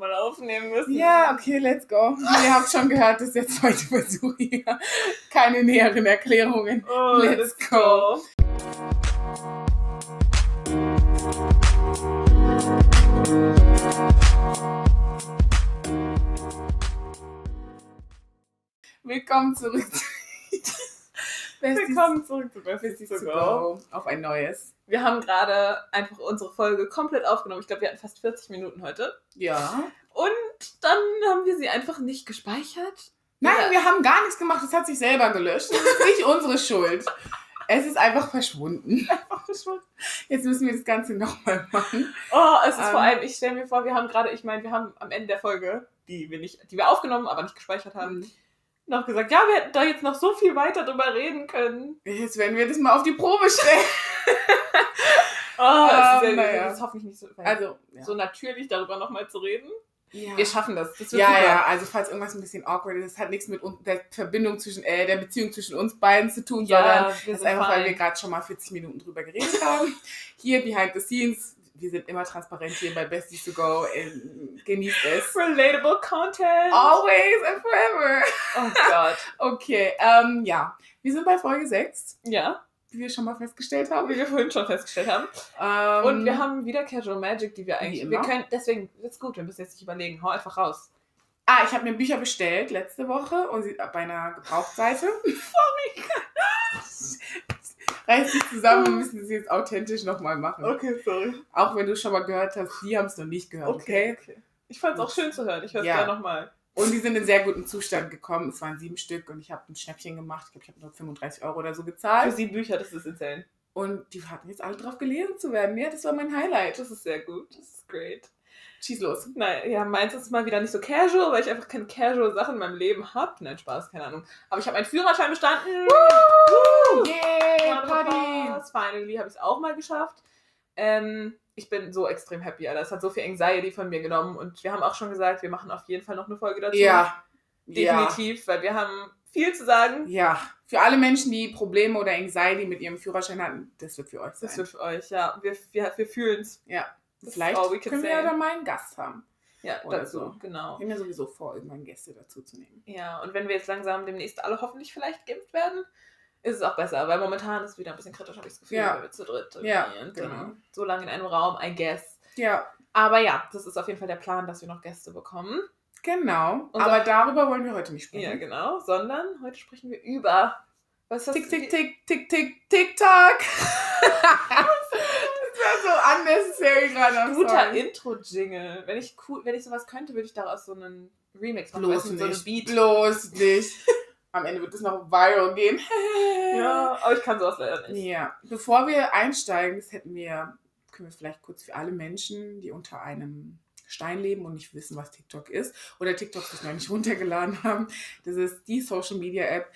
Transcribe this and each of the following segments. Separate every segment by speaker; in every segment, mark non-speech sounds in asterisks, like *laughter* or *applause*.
Speaker 1: nochmal aufnehmen müssen.
Speaker 2: Ja, okay, let's go. Ihr habt schon gehört, das ist der zweite Versuch hier. Keine näheren Erklärungen.
Speaker 1: Oh,
Speaker 2: Let's go. Willkommen zurück. zu- *laughs* Besties
Speaker 1: Willkommen zurück zu
Speaker 2: Besties
Speaker 1: Besties
Speaker 2: to
Speaker 1: to
Speaker 2: go.
Speaker 1: go.
Speaker 2: Auf ein neues.
Speaker 1: Wir haben gerade einfach unsere Folge komplett aufgenommen. Ich glaube, wir hatten fast 40 Minuten heute.
Speaker 2: Ja.
Speaker 1: Und dann haben wir sie einfach nicht gespeichert.
Speaker 2: Nein,
Speaker 1: Ja.
Speaker 2: wir haben gar nichts gemacht. Es hat sich selber gelöscht. Das ist nicht *laughs* unsere Schuld. Es ist einfach verschwunden. *laughs*
Speaker 1: Einfach verschwunden.
Speaker 2: Jetzt müssen wir das Ganze nochmal machen.
Speaker 1: Oh, es ist
Speaker 2: Ähm.
Speaker 1: vor allem, ich stelle mir vor, wir haben gerade, ich meine, wir haben am Ende der Folge, die wir nicht, die wir aufgenommen, aber nicht gespeichert haben, noch gesagt, ja, wir hätten da jetzt noch so viel weiter drüber reden können.
Speaker 2: Jetzt werden wir das mal auf die Probe stellen. *laughs*
Speaker 1: Oh, ist
Speaker 2: Ähm,
Speaker 1: ja,
Speaker 2: naja.
Speaker 1: das ist hoffentlich nicht so,
Speaker 2: Also, ja.
Speaker 1: so natürlich darüber nochmal zu reden.
Speaker 2: ja.
Speaker 1: Wir schaffen das. das
Speaker 2: Ja,
Speaker 1: super.
Speaker 2: ja, also falls irgendwas ein bisschen awkward ist, das hat nichts mit der Verbindung zwischen, äh, der Beziehung zwischen uns beiden zu tun, sondern
Speaker 1: Ja, wir
Speaker 2: das ist einfach, weil
Speaker 1: fein.
Speaker 2: wir gerade schon mal 40 Minuten drüber geredet haben. Hier, behind the scenes, wir sind immer transparent hier bei Besties to Go. Äh, genießt es.
Speaker 1: Relatable Content.
Speaker 2: Always and forever.
Speaker 1: Oh Gott. *laughs*
Speaker 2: Okay, ähm, ja. Wir sind bei Folge 6,
Speaker 1: Ja,
Speaker 2: wie wir schon mal festgestellt haben.
Speaker 1: wie wir vorhin schon festgestellt haben.
Speaker 2: Ähm,
Speaker 1: Und wir haben wieder Casual Magic, die wir eigentlich.
Speaker 2: Wie
Speaker 1: Wir
Speaker 2: immer.
Speaker 1: können, deswegen ist gut, wir müssen jetzt nicht überlegen. Hau einfach raus.
Speaker 2: Ah, ich habe mir Bücher bestellt letzte Woche und sie bei einer Gebrauchtseite. *laughs* Sorry. *laughs* Reiß dich zusammen, wir müssen es jetzt authentisch nochmal machen.
Speaker 1: Okay, sorry.
Speaker 2: Auch wenn du schon mal gehört hast, die haben es noch nicht gehört, okay?
Speaker 1: Okay, okay. Ich fand es auch schön zu hören. Ich höre es
Speaker 2: Ja.
Speaker 1: gerne nochmal.
Speaker 2: Und die sind in sehr gutem Zustand gekommen. Es waren sieben Stück und ich habe ein Schnäppchen gemacht. Ich glaube, ich habe nur 35 Euro oder so
Speaker 1: Für
Speaker 2: gezahlt.
Speaker 1: sieben Bücher, das ist insane.
Speaker 2: Und die hatten jetzt alle drauf gelesen zu werden. Ja, das war mein Highlight.
Speaker 1: Das ist sehr gut. Das ist great.
Speaker 2: Schieß los.
Speaker 1: Nein, ja, meins ist mal wieder nicht so casual, weil ich einfach keine casual Sachen in meinem Leben habe. Nein, Spaß, keine Ahnung. Aber ich habe meinen Führerschein bestanden. Woo!
Speaker 2: Yay,
Speaker 1: Round of
Speaker 2: Party!
Speaker 1: Finally habe ich es auch mal geschafft. Ähm, ich bin so extrem happy, Alter. Es hat so viel Anxiety von mir genommen. Und wir haben auch schon gesagt, wir machen auf jeden Fall noch eine Folge dazu.
Speaker 2: Ja.
Speaker 1: Definitiv, weil wir haben viel zu sagen.
Speaker 2: Ja. Ja. Für alle Menschen, die Probleme oder Anxiety mit ihrem Führerschein hatten, das wird für euch sein.
Speaker 1: Das wird für euch, ja. Wir, wir, wir fühlen es.
Speaker 2: ja.
Speaker 1: Das
Speaker 2: Vielleicht können wir ja dann mal einen Gast haben.
Speaker 1: Ja,
Speaker 2: Oder
Speaker 1: dazu,
Speaker 2: so.
Speaker 1: genau.
Speaker 2: Wir haben ja sowieso vor, irgendwann Gäste dazu zu nehmen.
Speaker 1: Ja, und wenn wir jetzt langsam demnächst alle hoffentlich vielleicht geimpft werden, ist es auch besser, weil momentan ist es wieder ein bisschen kritisch, habe ich das Gefühl,
Speaker 2: Ja.
Speaker 1: weil wir zu dritt
Speaker 2: Ja, genau.
Speaker 1: so lange in einem Raum, I guess.
Speaker 2: Ja,
Speaker 1: Aber ja, das ist auf jeden Fall der Plan, dass wir noch Gäste bekommen.
Speaker 2: genau.
Speaker 1: Und
Speaker 2: Aber darüber wollen wir heute nicht
Speaker 1: Ja,
Speaker 2: sprechen.
Speaker 1: genau. Sondern heute sprechen wir über. Was ist das?
Speaker 2: Tick, tick, tick, tick, tick, TikTok. Das war so unnecessary gerade.
Speaker 1: Guter. Intro-Jingle. Wenn ich cool, wenn ich sowas könnte, würde ich daraus so einen Remix machen.
Speaker 2: Bloß
Speaker 1: du, so einen
Speaker 2: nicht.
Speaker 1: Beat.
Speaker 2: Bloß nicht. *laughs* Am Ende wird es noch viral gehen. *laughs*
Speaker 1: Ja, aber ich kann sowas leider nicht.
Speaker 2: Ja, bevor wir einsteigen, das hätten wir, können wir vielleicht kurz für alle Menschen, die unter einem Stein leben und nicht wissen, was TikTok ist oder TikTok sich noch nicht runtergeladen haben. Das ist die Social Media App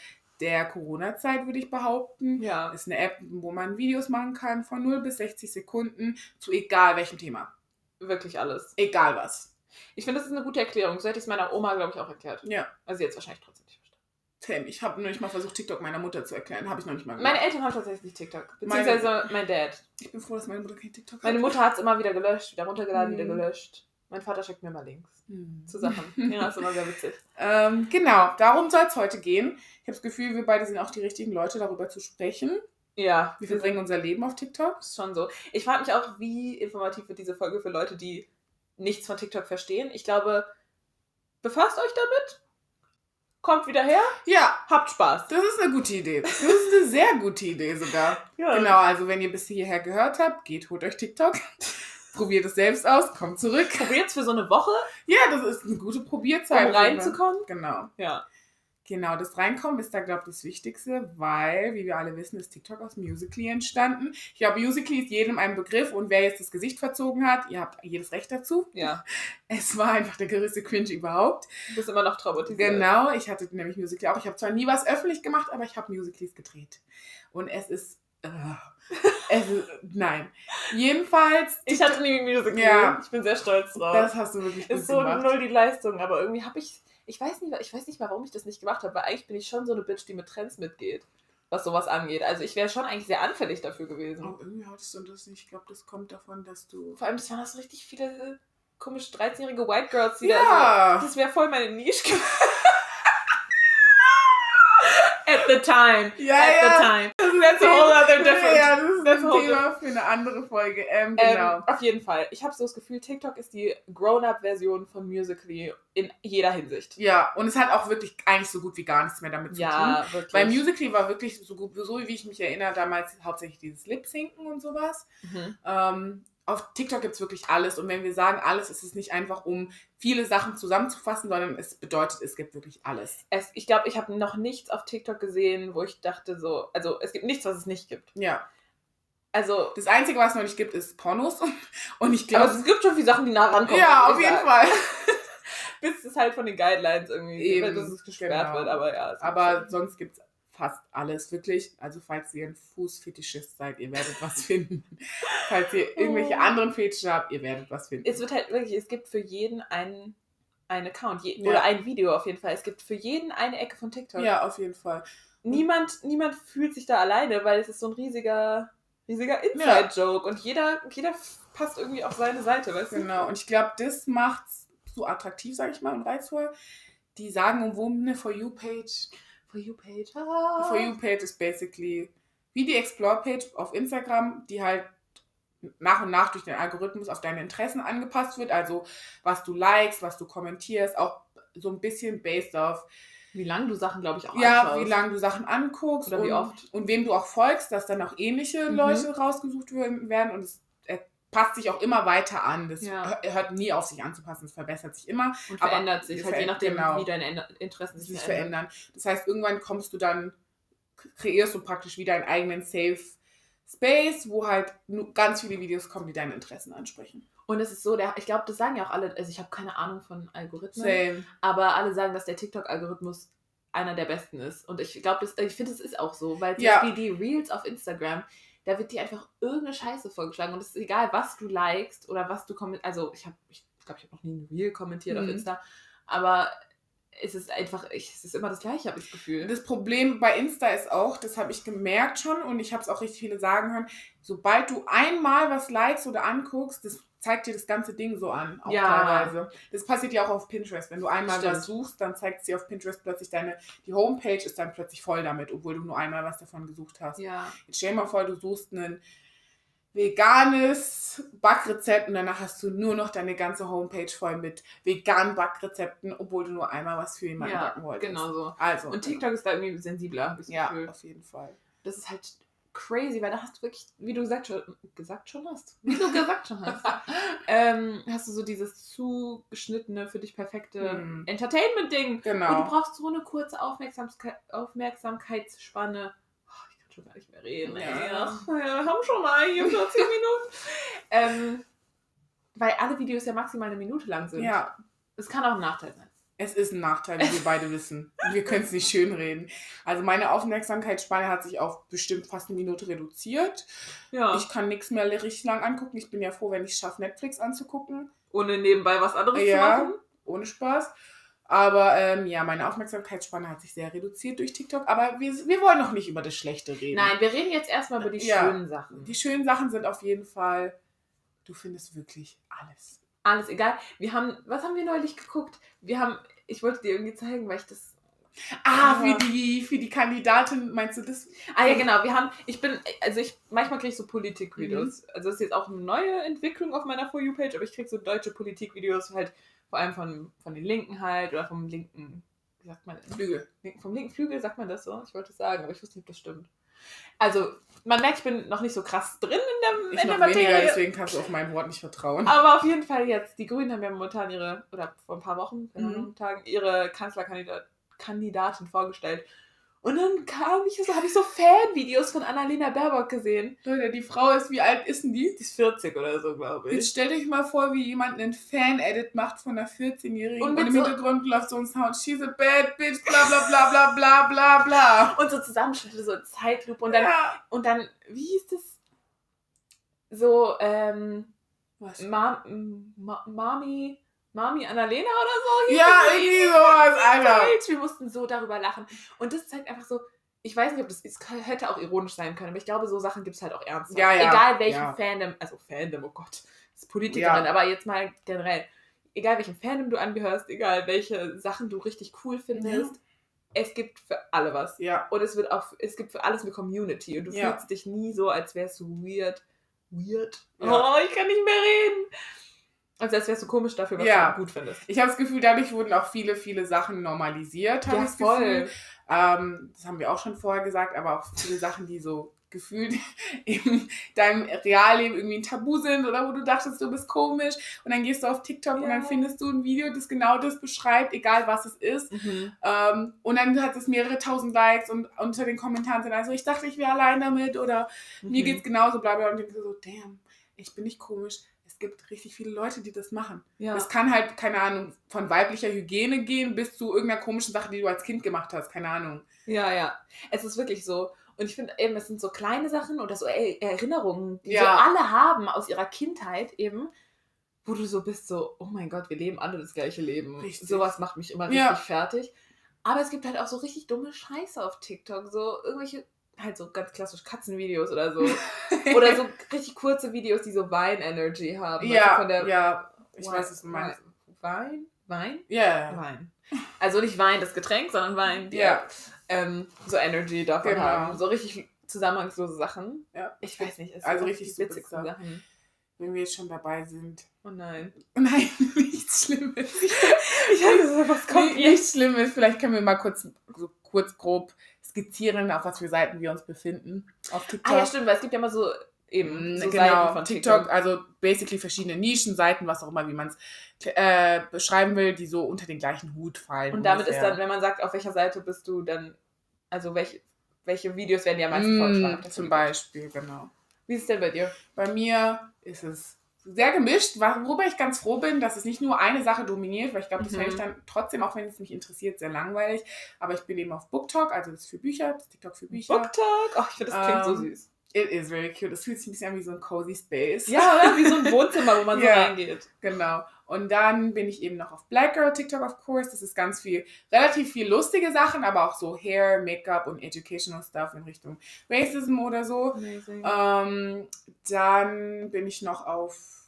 Speaker 2: der Corona-Zeit, würde ich behaupten.
Speaker 1: Ja.
Speaker 2: Ist eine App, wo man Videos machen kann von 0 bis 60 Sekunden zu egal welchem Thema.
Speaker 1: Wirklich alles.
Speaker 2: Egal was.
Speaker 1: Ich finde, das ist eine gute Erklärung. So hätte ich es meiner Oma, glaube ich, auch erklärt.
Speaker 2: Ja,
Speaker 1: Also jetzt wahrscheinlich trotzdem nicht verstanden.
Speaker 2: Tim, ich habe noch nicht mal versucht, TikTok meiner Mutter zu erklären. Habe ich noch nicht mal gemacht.
Speaker 1: Meine Eltern haben tatsächlich TikTok. Beziehungsweise mein Dad.
Speaker 2: ich bin froh, dass meine Mutter kein TikTok hat.
Speaker 1: Meine Mutter hat es immer wieder gelöscht, wieder runtergeladen,
Speaker 2: Mhm.
Speaker 1: wieder gelöscht. Mein Vater schickt mir mal Links
Speaker 2: Hm.
Speaker 1: zu Sachen. *laughs* Ja, ist immer sehr witzig.
Speaker 2: Ähm, genau, darum soll es heute gehen. Ich habe das Gefühl, wir beide sind auch die richtigen Leute, darüber zu sprechen.
Speaker 1: Ja,
Speaker 2: Wir verbringen unser Leben auf TikTok.
Speaker 1: ist schon so. Ich frage mich auch, wie informativ wird diese Folge für Leute, die nichts von TikTok verstehen. Ich glaube, befasst euch damit, kommt wieder her,
Speaker 2: Ja,
Speaker 1: habt Spaß.
Speaker 2: das ist eine gute Idee. Das ist eine sehr gute Idee sogar. *laughs*
Speaker 1: Ja.
Speaker 2: Genau, also wenn ihr bis hierher gehört habt, geht, holt euch TikTok. Probiert es selbst aus, kommt zurück.
Speaker 1: Probiert's für so eine Woche,
Speaker 2: Ja, das ist eine gute
Speaker 1: um
Speaker 2: Probierzeit.
Speaker 1: reinzukommen.
Speaker 2: Genau.
Speaker 1: Ja.
Speaker 2: Genau, das Reinkommen ist da, glaube ich, das Wichtigste, weil, wie wir alle wissen, ist TikTok aus Musically entstanden. Ich glaube, Musically ist jedem ein Begriff und wer jetzt das Gesicht verzogen hat, ihr habt jedes Recht dazu.
Speaker 1: Ja. *laughs*
Speaker 2: Es war einfach der größte Cringe überhaupt.
Speaker 1: Du bist immer noch traumatisiert.
Speaker 2: Genau, ich hatte nämlich Musical auch. Ich habe zwar nie was öffentlich gemacht, aber ich habe Musicals gedreht. Und es ist. Äh, es ist nein. Jedenfalls.
Speaker 1: Ich hatte nie ein Musical.
Speaker 2: Ja.
Speaker 1: Ich bin sehr stolz drauf.
Speaker 2: Das hast du wirklich gut
Speaker 1: ist so
Speaker 2: gemacht.
Speaker 1: null die Leistung, aber irgendwie habe ich, ich weiß nicht, ich weiß nicht mal, warum ich das nicht gemacht habe, weil eigentlich bin ich schon so eine Bitch, die mit Trends mitgeht, was sowas angeht. Also ich wäre schon eigentlich sehr anfällig dafür gewesen.
Speaker 2: Oh, irgendwie hattest du das nicht. Ich glaube, das kommt davon, dass du.
Speaker 1: Vor allem, es waren so richtig viele komische 13-jährige White Girls, die da
Speaker 2: Ja.
Speaker 1: so, das wäre voll meine Nische gewesen. *laughs* At the time.
Speaker 2: Ja,
Speaker 1: At
Speaker 2: ja.
Speaker 1: the time. That's a whole other different.
Speaker 2: Ja, das ist
Speaker 1: That's
Speaker 2: ein Thema für eine andere Folge. Ähm, genau.
Speaker 1: Ähm, auf jeden Fall. Ich habe so das Gefühl, TikTok ist die Grown-Up-Version von Musically in jeder Hinsicht.
Speaker 2: ja, und es hat auch wirklich eigentlich so gut wie gar nichts mehr damit zu tun.
Speaker 1: Ja, wirklich.
Speaker 2: Bei Musically war wirklich so gut, so wie ich mich erinnere, damals hauptsächlich dieses Lip-Sinken und sowas.
Speaker 1: Mhm.
Speaker 2: Ähm, auf TikTok gibt es wirklich alles. Und wenn wir sagen alles, ist es nicht einfach, um viele Sachen zusammenzufassen, sondern es bedeutet, es gibt wirklich alles.
Speaker 1: Es, ich glaube, ich habe noch nichts auf TikTok gesehen, wo ich dachte so, also es gibt nichts, was es nicht gibt.
Speaker 2: Ja.
Speaker 1: Also,
Speaker 2: Das Einzige, was es noch nicht gibt, ist Pornos. *laughs* Und ich
Speaker 1: aber
Speaker 2: glaube,
Speaker 1: es gibt schon viele Sachen, die nah rankommen.
Speaker 2: ja, auf jeden
Speaker 1: sagen.
Speaker 2: Fall. *laughs*
Speaker 1: Bis es halt von den Guidelines irgendwie,
Speaker 2: Eben,
Speaker 1: bis es gesperrt
Speaker 2: genau.
Speaker 1: wird, aber ja.
Speaker 2: Aber sonst gibt es fast alles, wirklich. Also falls ihr ein Fußfetischist seid, ihr werdet was *laughs* finden. falls ihr irgendwelche
Speaker 1: Oh.
Speaker 2: anderen Fetische habt, ihr werdet was finden.
Speaker 1: es wird halt wirklich, es gibt für jeden einen, einen Account je,
Speaker 2: Ja.
Speaker 1: oder ein Video auf jeden Fall. Es gibt für jeden eine Ecke von TikTok.
Speaker 2: ja, auf jeden Fall.
Speaker 1: Niemand, niemand fühlt sich da alleine, weil es ist so ein riesiger, riesiger Inside-Joke und jeder, jeder passt irgendwie auf seine Seite, weißt du?
Speaker 2: Genau. Und ich glaube, das macht's so attraktiv, sag ich mal, und reizvoll. Die sagen, um wo eine For You-Page.
Speaker 1: For you page.
Speaker 2: Die For You-Page ist basically wie die Explore-Page auf Instagram, die halt nach und nach durch den Algorithmus auf deine Interessen angepasst wird. Also was du likest, was du kommentierst, auch so ein bisschen based auf,
Speaker 1: Wie lange du Sachen, glaube ich, auch
Speaker 2: ja,
Speaker 1: anschaust.
Speaker 2: wie lange du Sachen anguckst
Speaker 1: Oder
Speaker 2: und,
Speaker 1: wie oft.
Speaker 2: und wem du auch folgst, dass dann auch ähnliche
Speaker 1: Mhm.
Speaker 2: Leute rausgesucht werden und es passt sich auch immer weiter an. Das
Speaker 1: Ja.
Speaker 2: hör- hört nie auf, sich anzupassen. Es verbessert sich immer.
Speaker 1: Und
Speaker 2: aber
Speaker 1: verändert sich, halt je nachdem,
Speaker 2: genau.
Speaker 1: wie deine Interessen sich,
Speaker 2: sich
Speaker 1: verändern.
Speaker 2: Das heißt, irgendwann kommst du dann, kreierst du praktisch wieder einen eigenen Safe Space, wo halt ganz viele Videos kommen, die deine Interessen ansprechen.
Speaker 1: Und es ist so, der, ich glaube, das sagen ja auch alle, also ich habe keine Ahnung von Algorithmen,
Speaker 2: Same.
Speaker 1: aber alle sagen, dass der TikTok-Algorithmus einer der besten ist. Und ich glaube, ich finde, es ist auch so, weil
Speaker 2: Ja.
Speaker 1: Die Reels auf Instagram, da wird dir einfach irgendeine Scheiße vorgeschlagen und es ist egal, was du likest oder was du kommentierst. Also ich habe, ich glaube, ich habe noch nie ein Reel kommentiert auf
Speaker 2: Mhm.
Speaker 1: Insta, aber es ist einfach, ich, es ist immer das Gleiche, habe ich das Gefühl.
Speaker 2: Das Problem bei Insta ist auch, das habe ich gemerkt schon und ich habe es auch richtig viele sagen hören, sobald du einmal was likest oder anguckst, das zeigt dir das ganze Ding so an, auch
Speaker 1: Ja.
Speaker 2: teilweise. Das passiert ja auch auf Pinterest. Wenn du einmal
Speaker 1: Stimmt.
Speaker 2: was suchst, dann zeigt sie auf Pinterest plötzlich deine, die Homepage ist dann plötzlich voll damit, obwohl du nur einmal was davon gesucht hast.
Speaker 1: ja.
Speaker 2: Jetzt stell dir mal vor, du suchst ein veganes Backrezept und danach hast du nur noch deine ganze Homepage voll mit veganen Backrezepten, obwohl du nur einmal was für jemanden
Speaker 1: Ja,
Speaker 2: backen wolltest.
Speaker 1: genau so.
Speaker 2: Also.
Speaker 1: Und TikTok ist da irgendwie sensibler, habe ich das
Speaker 2: Ja,
Speaker 1: Gefühl.
Speaker 2: auf jeden Fall.
Speaker 1: Das ist halt crazy, weil da hast du wirklich, wie du gesagt schon, gesagt schon hast, *laughs* wie du gesagt schon hast, ähm, hast du so dieses zugeschnittene, für dich perfekte
Speaker 2: Hm.
Speaker 1: Entertainment-Ding. Und du
Speaker 2: Genau.
Speaker 1: brauchst so eine kurze Aufmerksamkeit, Aufmerksamkeitsspanne. Oh, ich kann schon gar nicht mehr reden.
Speaker 2: Ja.
Speaker 1: Ach, wir haben schon mal hier 40 Minuten. *laughs* Ähm, weil alle Videos ja maximal eine Minute lang sind.
Speaker 2: Ja,
Speaker 1: Es kann auch ein Nachteil sein.
Speaker 2: Es ist ein Nachteil, wie wir beide wissen. Wir können es nicht schönreden. Also meine Aufmerksamkeitsspanne hat sich auf bestimmt fast eine Minute reduziert.
Speaker 1: Ja.
Speaker 2: Ich kann nichts mehr richtig lang angucken. Ich bin ja froh, wenn ich es schaffe, Netflix anzugucken.
Speaker 1: Ohne nebenbei was anderes
Speaker 2: Ja.
Speaker 1: zu machen.
Speaker 2: Ohne Spaß. Aber ähm, ja, meine Aufmerksamkeitsspanne hat sich sehr reduziert durch TikTok. Aber wir, wir wollen noch nicht über das Schlechte reden.
Speaker 1: Nein, wir reden jetzt erstmal über die
Speaker 2: Ja.
Speaker 1: schönen Sachen.
Speaker 2: Die schönen Sachen sind auf jeden Fall, du findest wirklich alles.
Speaker 1: Alles egal. Wir haben, was haben wir neulich geguckt? Wir haben, ich wollte dir irgendwie zeigen, weil ich das.
Speaker 2: Ah,
Speaker 1: Ja.
Speaker 2: für die, für die Kandidatin, meinst du das?
Speaker 1: Ah ja, genau. Wir haben, ich bin, also ich, manchmal kriege ich so Politikvideos. Also das ist jetzt auch eine neue Entwicklung auf meiner For You-Page, aber ich kriege so deutsche Politikvideos halt vor allem von, von den Linken halt oder vom linken, wie sagt man?
Speaker 2: Flügel.
Speaker 1: Vom linken Flügel sagt man das so? Ich wollte es sagen, aber ich wusste nicht, ob das stimmt. Also, man merkt, ich bin noch nicht so krass drin in der,
Speaker 2: Ich
Speaker 1: in der
Speaker 2: noch weniger,
Speaker 1: Materie.
Speaker 2: deswegen kannst du auf mein Wort nicht vertrauen.
Speaker 1: Aber auf jeden Fall jetzt, die Grünen haben ja momentan ihre, oder vor ein paar Wochen,
Speaker 2: Mhm.
Speaker 1: Tagen, ihre Kanzlerkandidatin Kandidatin vorgestellt. Und dann kam ich so, habe ich so Fanvideos von Annalena Baerbock gesehen.
Speaker 2: Leute, die Frau ist, wie alt ist denn die?
Speaker 1: Die ist 40 oder so, glaube
Speaker 2: Jetzt
Speaker 1: ich.
Speaker 2: stellt euch mal vor, wie jemand einen Fan-Edit macht von einer 14-Jährigen
Speaker 1: Und
Speaker 2: und, im
Speaker 1: so-
Speaker 2: Hintergrund läuft so ein Sound, she's a bad bitch, bla bla bla bla bla bla bla.
Speaker 1: Und so Zusammenschnitte, so Zeitlupe. Und dann,
Speaker 2: ja.
Speaker 1: und dann, wie hieß das? So, ähm,
Speaker 2: Was?
Speaker 1: Ma Ma Mami, Mami Annalena oder so?
Speaker 2: Ja, irgendwie sowas, Alter.
Speaker 1: Wir mussten so darüber lachen. Und das zeigt einfach so, ich weiß nicht, ob das es hätte auch ironisch sein können, aber ich glaube, so Sachen gibt es halt auch ernst.
Speaker 2: Ja, ja,
Speaker 1: Egal welchen
Speaker 2: ja.
Speaker 1: Fandom, also Fandom, oh Gott, ist Politikerin, aber jetzt mal generell, egal welchen Fandom du angehörst, egal welche Sachen du richtig cool findest, es gibt für alle was.
Speaker 2: Ja.
Speaker 1: Und es wird auch, es gibt für alles eine Community und du fühlst dich nie so, als wärst du weird. Weird? Oh, ich kann nicht mehr reden. Also als wärst du komisch dafür, was
Speaker 2: Ja.
Speaker 1: du gut findest.
Speaker 2: Ich habe das Gefühl, dadurch wurden auch viele, viele Sachen normalisiert, habe ich das Gefühl. Ähm, das haben wir auch schon vorher gesagt, aber auch viele Sachen, die so gefühlt *laughs* in deinem Realleben irgendwie ein Tabu sind oder wo du dachtest, du bist komisch und dann gehst du auf TikTok und
Speaker 1: Ja.
Speaker 2: dann findest du ein Video, das genau das beschreibt, egal was es ist.
Speaker 1: Mhm.
Speaker 2: Ähm, und dann hat es mehrere tausend Likes und unter den Kommentaren sind also, ich dachte, ich wäre allein damit oder mir
Speaker 1: Mhm.
Speaker 2: geht's genauso, bla bla. Und ich denke so, damn, ich bin nicht komisch. Es gibt richtig viele Leute, die das machen.
Speaker 1: Ja.
Speaker 2: Es kann halt, keine Ahnung, von weiblicher Hygiene gehen bis zu irgendeiner komischen Sache, die du als Kind gemacht hast. Keine Ahnung.
Speaker 1: Ja, ja. Es ist wirklich so. Und ich finde eben, es sind so kleine Sachen oder so Er- Erinnerungen, die
Speaker 2: Ja.
Speaker 1: so alle haben aus ihrer Kindheit eben, wo du so bist, so, oh mein Gott, wir leben alle das gleiche Leben.
Speaker 2: Richtig.
Speaker 1: Sowas macht mich immer richtig
Speaker 2: Ja.
Speaker 1: fertig. Aber es gibt halt auch so richtig dumme Scheiße auf TikTok. So irgendwelche, halt so ganz klassisch Katzenvideos oder so. *laughs* oder so richtig kurze Videos, die so Wein-Energy haben. du,
Speaker 2: ja,
Speaker 1: von der
Speaker 2: ja, ich
Speaker 1: Wein-
Speaker 2: weiß, was du meinst.
Speaker 1: Wein? Wein?
Speaker 2: Ja,
Speaker 1: Wein. Also nicht Wein, das Getränk, sondern Wein, die
Speaker 2: ja.
Speaker 1: ähm, so Energy davon
Speaker 2: Genau.
Speaker 1: haben. So richtig zusammenhangslose Sachen.
Speaker 2: ja.
Speaker 1: Ich weiß nicht, es
Speaker 2: Also
Speaker 1: sind
Speaker 2: richtig Superstar.
Speaker 1: Sachen.
Speaker 2: Wenn wir jetzt schon dabei sind.
Speaker 1: Oh nein. *laughs*
Speaker 2: Nein, nichts Schlimmes.
Speaker 1: Ich weiß, was kommt
Speaker 2: Nee, nichts Schlimmes. Vielleicht können wir mal kurz, so kurz grob skizzieren, auf was für Seiten wir uns befinden. Auf TikTok.
Speaker 1: Ah ja, stimmt, weil es gibt ja immer so eben
Speaker 2: Mm,
Speaker 1: so
Speaker 2: genau,
Speaker 1: Seiten von
Speaker 2: TikTok,
Speaker 1: TikTok.
Speaker 2: also basically verschiedene Nischenseiten, was auch immer, wie man es äh, beschreiben will, die so unter den gleichen Hut fallen.
Speaker 1: Und damit ist
Speaker 2: ungefähr.
Speaker 1: dann, wenn man sagt, auf welcher Seite bist du, dann, also welche, welche Videos werden dir am meisten
Speaker 2: Mm,
Speaker 1: vorgeschlagen?
Speaker 2: zum Beispiel, genau.
Speaker 1: Wie ist es denn bei dir?
Speaker 2: Bei mir ist es sehr gemischt, worüber ich ganz froh bin, dass es nicht nur eine Sache dominiert, weil ich glaube, das
Speaker 1: Mhm.
Speaker 2: fände ich dann trotzdem, auch wenn es mich interessiert, sehr langweilig. Aber ich bin eben auf BookTok, also das ist für Bücher, das TikTok für Bücher.
Speaker 1: BookTok? Ach, ich finde, das klingt so
Speaker 2: Ähm,
Speaker 1: süß.
Speaker 2: It is very cute. Das fühlt sich ein bisschen an wie so ein cozy Space.
Speaker 1: Ja, oder? Wie so ein *laughs* Wohnzimmer, wo man so
Speaker 2: Ja.
Speaker 1: reingeht.
Speaker 2: Genau. Und dann bin ich eben noch auf Black Girl TikTok, of course. Das ist ganz viel, relativ viel lustige Sachen, aber auch so Hair, Make-up und Educational Stuff in Richtung Racism oder so. Ähm, dann bin ich noch auf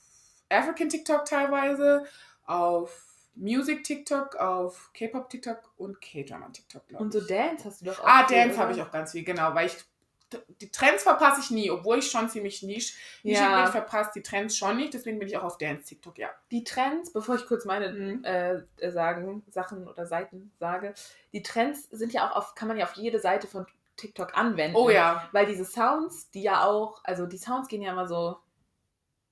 Speaker 2: African TikTok teilweise, auf Music TikTok, auf K-Pop TikTok und K-Drama TikTok, glaube
Speaker 1: Und
Speaker 2: ich.
Speaker 1: so Dance hast du doch auch.
Speaker 2: Ah, Dance habe ich auch ganz viel, genau, weil ich die Trends verpasse ich nie, obwohl ich schon ziemlich nisch, nischig bin,
Speaker 1: Ja.
Speaker 2: ich verpasse die Trends schon nicht, deswegen bin ich auch auf Dance TikTok, ja.
Speaker 1: Die Trends, bevor ich kurz meine
Speaker 2: Mhm.
Speaker 1: äh, äh, sagen, Sachen oder Seiten sage, die Trends sind ja auch auf, kann man ja auf jede Seite von TikTok anwenden.
Speaker 2: Oh ja,
Speaker 1: Weil diese Sounds, die ja auch, also die Sounds gehen ja immer so,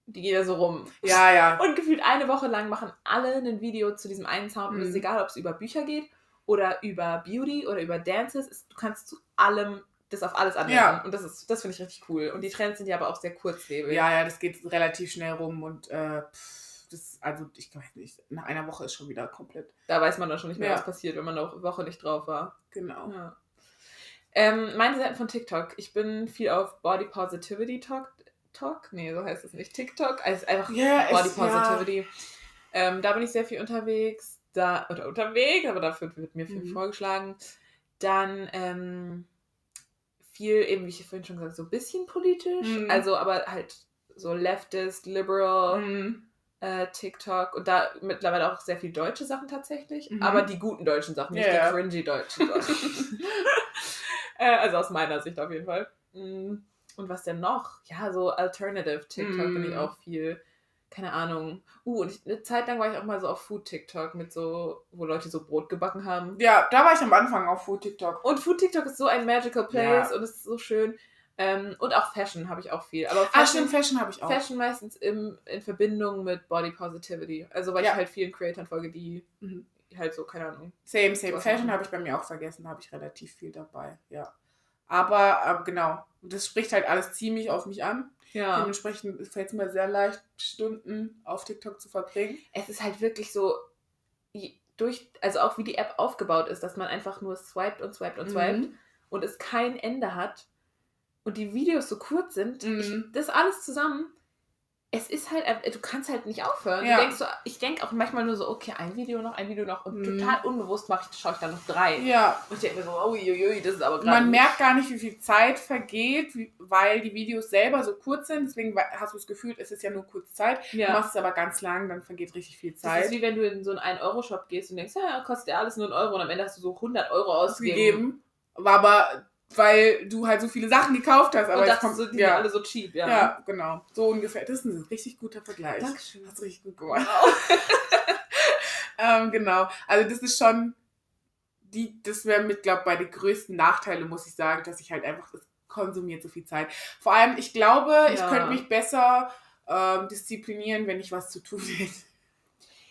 Speaker 1: die gehen ja so rum.
Speaker 2: ja, ja. *laughs*
Speaker 1: Und gefühlt eine Woche lang machen alle ein Video zu diesem einen Sound. Und es ist
Speaker 2: Mhm.
Speaker 1: egal, ob es über Bücher geht oder über Beauty oder über Dances. Es, du kannst zu allem das auf alles anwenden.
Speaker 2: Ja.
Speaker 1: Und das ist, das finde ich richtig cool. Und die Trends sind ja aber auch sehr kurzlebig.
Speaker 2: Ja, ja, das geht relativ schnell rum und äh, das, also ich weiß nicht, nach einer Woche ist schon wieder komplett.
Speaker 1: Da weiß man dann schon nicht mehr,
Speaker 2: Ja.
Speaker 1: was passiert, wenn man eine Woche nicht drauf war.
Speaker 2: Genau.
Speaker 1: Ja. Ähm, meine Seiten von TikTok. Ich bin viel auf Body Positivity Talk. Talk? Nee, so heißt es nicht. TikTok. Also einfach
Speaker 2: Ja,
Speaker 1: Body
Speaker 2: ja.
Speaker 1: Positivity. Ähm, da bin ich sehr viel unterwegs. Da, oder unterwegs, aber dafür wird mir viel
Speaker 2: Mhm.
Speaker 1: vorgeschlagen. Dann ähm, viel, eben wie ich vorhin schon gesagt habe, so ein bisschen politisch.
Speaker 2: Mhm.
Speaker 1: Also aber halt so leftist, liberal
Speaker 2: Mhm.
Speaker 1: äh, TikTok und da mittlerweile auch sehr viel deutsche Sachen tatsächlich,
Speaker 2: Mhm.
Speaker 1: aber die guten deutschen Sachen, nicht
Speaker 2: ja.
Speaker 1: die cringy deutschen *laughs* Sachen. *laughs* äh, also aus meiner Sicht auf jeden Fall. Mm, Und was denn noch? Ja, so Alternative TikTok bin ich
Speaker 2: Mhm.
Speaker 1: auch viel. Keine Ahnung. Uh, und ich, eine Zeit lang war ich auch mal so auf Food TikTok mit so, wo Leute so Brot gebacken haben.
Speaker 2: Ja, da war ich am Anfang auf Food TikTok.
Speaker 1: Und Food TikTok ist so ein magical place
Speaker 2: Ja.
Speaker 1: und es ist so schön. Ähm, und auch Fashion habe ich auch viel. Aber
Speaker 2: Ah,
Speaker 1: Fashion,
Speaker 2: stimmt, Fashion habe ich auch.
Speaker 1: Fashion meistens im, in Verbindung mit Body Positivity. Also weil
Speaker 2: Ja.
Speaker 1: ich halt vielen Creatoren folge, die
Speaker 2: Mhm.
Speaker 1: halt so, keine Ahnung.
Speaker 2: Same, same. Fashion habe ich bei mir auch vergessen, da habe ich relativ viel dabei, ja. Aber ähm, genau, das spricht halt alles ziemlich auf mich an.
Speaker 1: Ja.
Speaker 2: Dementsprechend fällt es mir sehr leicht, Stunden auf TikTok zu verbringen.
Speaker 1: Es ist halt wirklich so, durch, also auch wie die App aufgebaut ist, dass man einfach nur swiped und swiped und swiped
Speaker 2: Mhm.
Speaker 1: und es kein Ende hat und die Videos so kurz sind,
Speaker 2: Mhm.
Speaker 1: ich, das alles zusammen, es ist halt, äh, du kannst halt nicht aufhören.
Speaker 2: Ja.
Speaker 1: Du denkst so, ich denke auch manchmal nur so, okay, ein Video noch, ein Video noch und
Speaker 2: Mhm.
Speaker 1: total unbewusst mache ich, schaue ich dann noch drei.
Speaker 2: Ja,
Speaker 1: Und ich denke mir so, uiuiui, das ist aber gerade.
Speaker 2: man merkt gar nicht, wie viel Zeit vergeht, wie, weil die Videos selber so kurz sind. Deswegen we- hast du das Gefühl, es ist ja nur kurz Zeit. Du
Speaker 1: ja.
Speaker 2: machst es aber ganz lang, dann vergeht richtig viel
Speaker 1: Das
Speaker 2: Zeit.
Speaker 1: ist wie wenn du in so einen 1-Euro-Shop gehst und denkst, ja, kostet ja alles nur einen Euro und am Ende hast du so 100 Euro ausgegeben.
Speaker 2: ausgegeben. War aber, weil du halt so viele Sachen gekauft hast. Aber
Speaker 1: und
Speaker 2: es
Speaker 1: das
Speaker 2: kommt,
Speaker 1: so, die
Speaker 2: ja.
Speaker 1: sind alle so cheap, ja.
Speaker 2: ja. genau. So ungefähr. Das ist ein richtig guter Vergleich.
Speaker 1: Dankeschön.
Speaker 2: Hast du richtig gut gemacht. *laughs* ähm, genau. Also das ist schon, die, das wäre mit, glaube bei den größten Nachteile, muss ich sagen, dass ich halt einfach, es konsumiert so viel Zeit. Vor allem, ich glaube, ich
Speaker 1: Ja.
Speaker 2: könnte mich besser ähm, disziplinieren, wenn ich was zu tun hätte.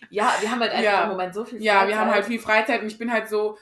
Speaker 1: Ja, wir haben halt einfach
Speaker 2: Ja.
Speaker 1: im Moment so viel
Speaker 2: Ja, wir haben
Speaker 1: Freizeit.
Speaker 2: halt viel Freizeit und ich bin halt so,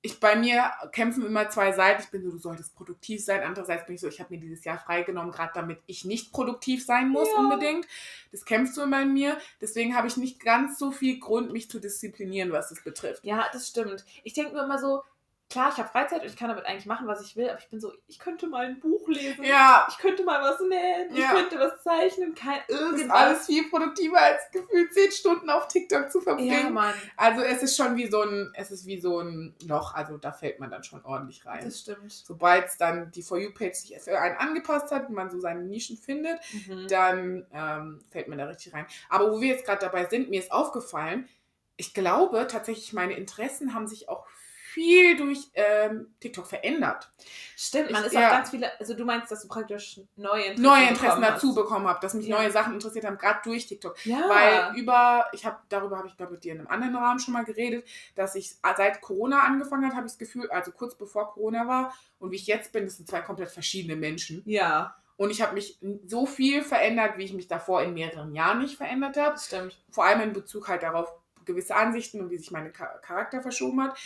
Speaker 2: ich bei mir kämpfen immer zwei Seiten. Ich bin so, du solltest produktiv sein. Andererseits bin ich so, ich habe mir dieses Jahr freigenommen, gerade damit ich nicht produktiv sein muss
Speaker 1: Ja.
Speaker 2: unbedingt. Das kämpft so immer in mir. Deswegen habe ich nicht ganz so viel Grund, mich zu disziplinieren, was das betrifft.
Speaker 1: Ja, das stimmt. Ich denke nur immer so, klar, ich habe Freizeit und ich kann damit eigentlich machen, was ich will, aber ich bin so, ich könnte mal ein Buch lesen.
Speaker 2: Ja,
Speaker 1: Ich könnte mal was nähen, ich
Speaker 2: Ja.
Speaker 1: könnte was zeichnen, kein
Speaker 2: das ist
Speaker 1: irgendwas.
Speaker 2: alles viel produktiver als gefühlt zehn Stunden auf TikTok zu
Speaker 1: Ja,
Speaker 2: verbringen.
Speaker 1: Mann,
Speaker 2: also es ist schon wie so ein, es ist wie so ein Loch. Also da fällt man dann schon ordentlich rein.
Speaker 1: das stimmt.
Speaker 2: Sobald es dann die For You-Page sich für einen angepasst hat und man so seine Nischen findet,
Speaker 1: Mhm.
Speaker 2: dann ähm, fällt man da richtig rein. Aber wo wir jetzt gerade dabei sind, mir ist aufgefallen, ich glaube tatsächlich, meine Interessen haben sich auch viel durch ähm, TikTok verändert.
Speaker 1: Stimmt, man
Speaker 2: Ich-
Speaker 1: ist
Speaker 2: ja.
Speaker 1: auch ganz viele, also du meinst, dass du praktisch neue Interessen,
Speaker 2: Neue Interessen
Speaker 1: bekommen hast.
Speaker 2: dazu bekommen habe, dass mich
Speaker 1: Ja.
Speaker 2: neue Sachen interessiert haben, gerade durch TikTok.
Speaker 1: Ja.
Speaker 2: Weil über, ich habe darüber habe ich glaube mit dir in einem anderen Rahmen schon mal geredet, dass ich seit Corona angefangen hat, habe ich das Gefühl, also kurz bevor Corona war und wie ich jetzt bin, das sind zwei komplett verschiedene Menschen.
Speaker 1: ja,
Speaker 2: Und ich habe mich so viel verändert, wie ich mich davor in mehreren Jahren nicht verändert habe.
Speaker 1: stimmt.
Speaker 2: vor allem in Bezug halt darauf gewisse Ansichten und wie sich mein Charakter verschoben hat.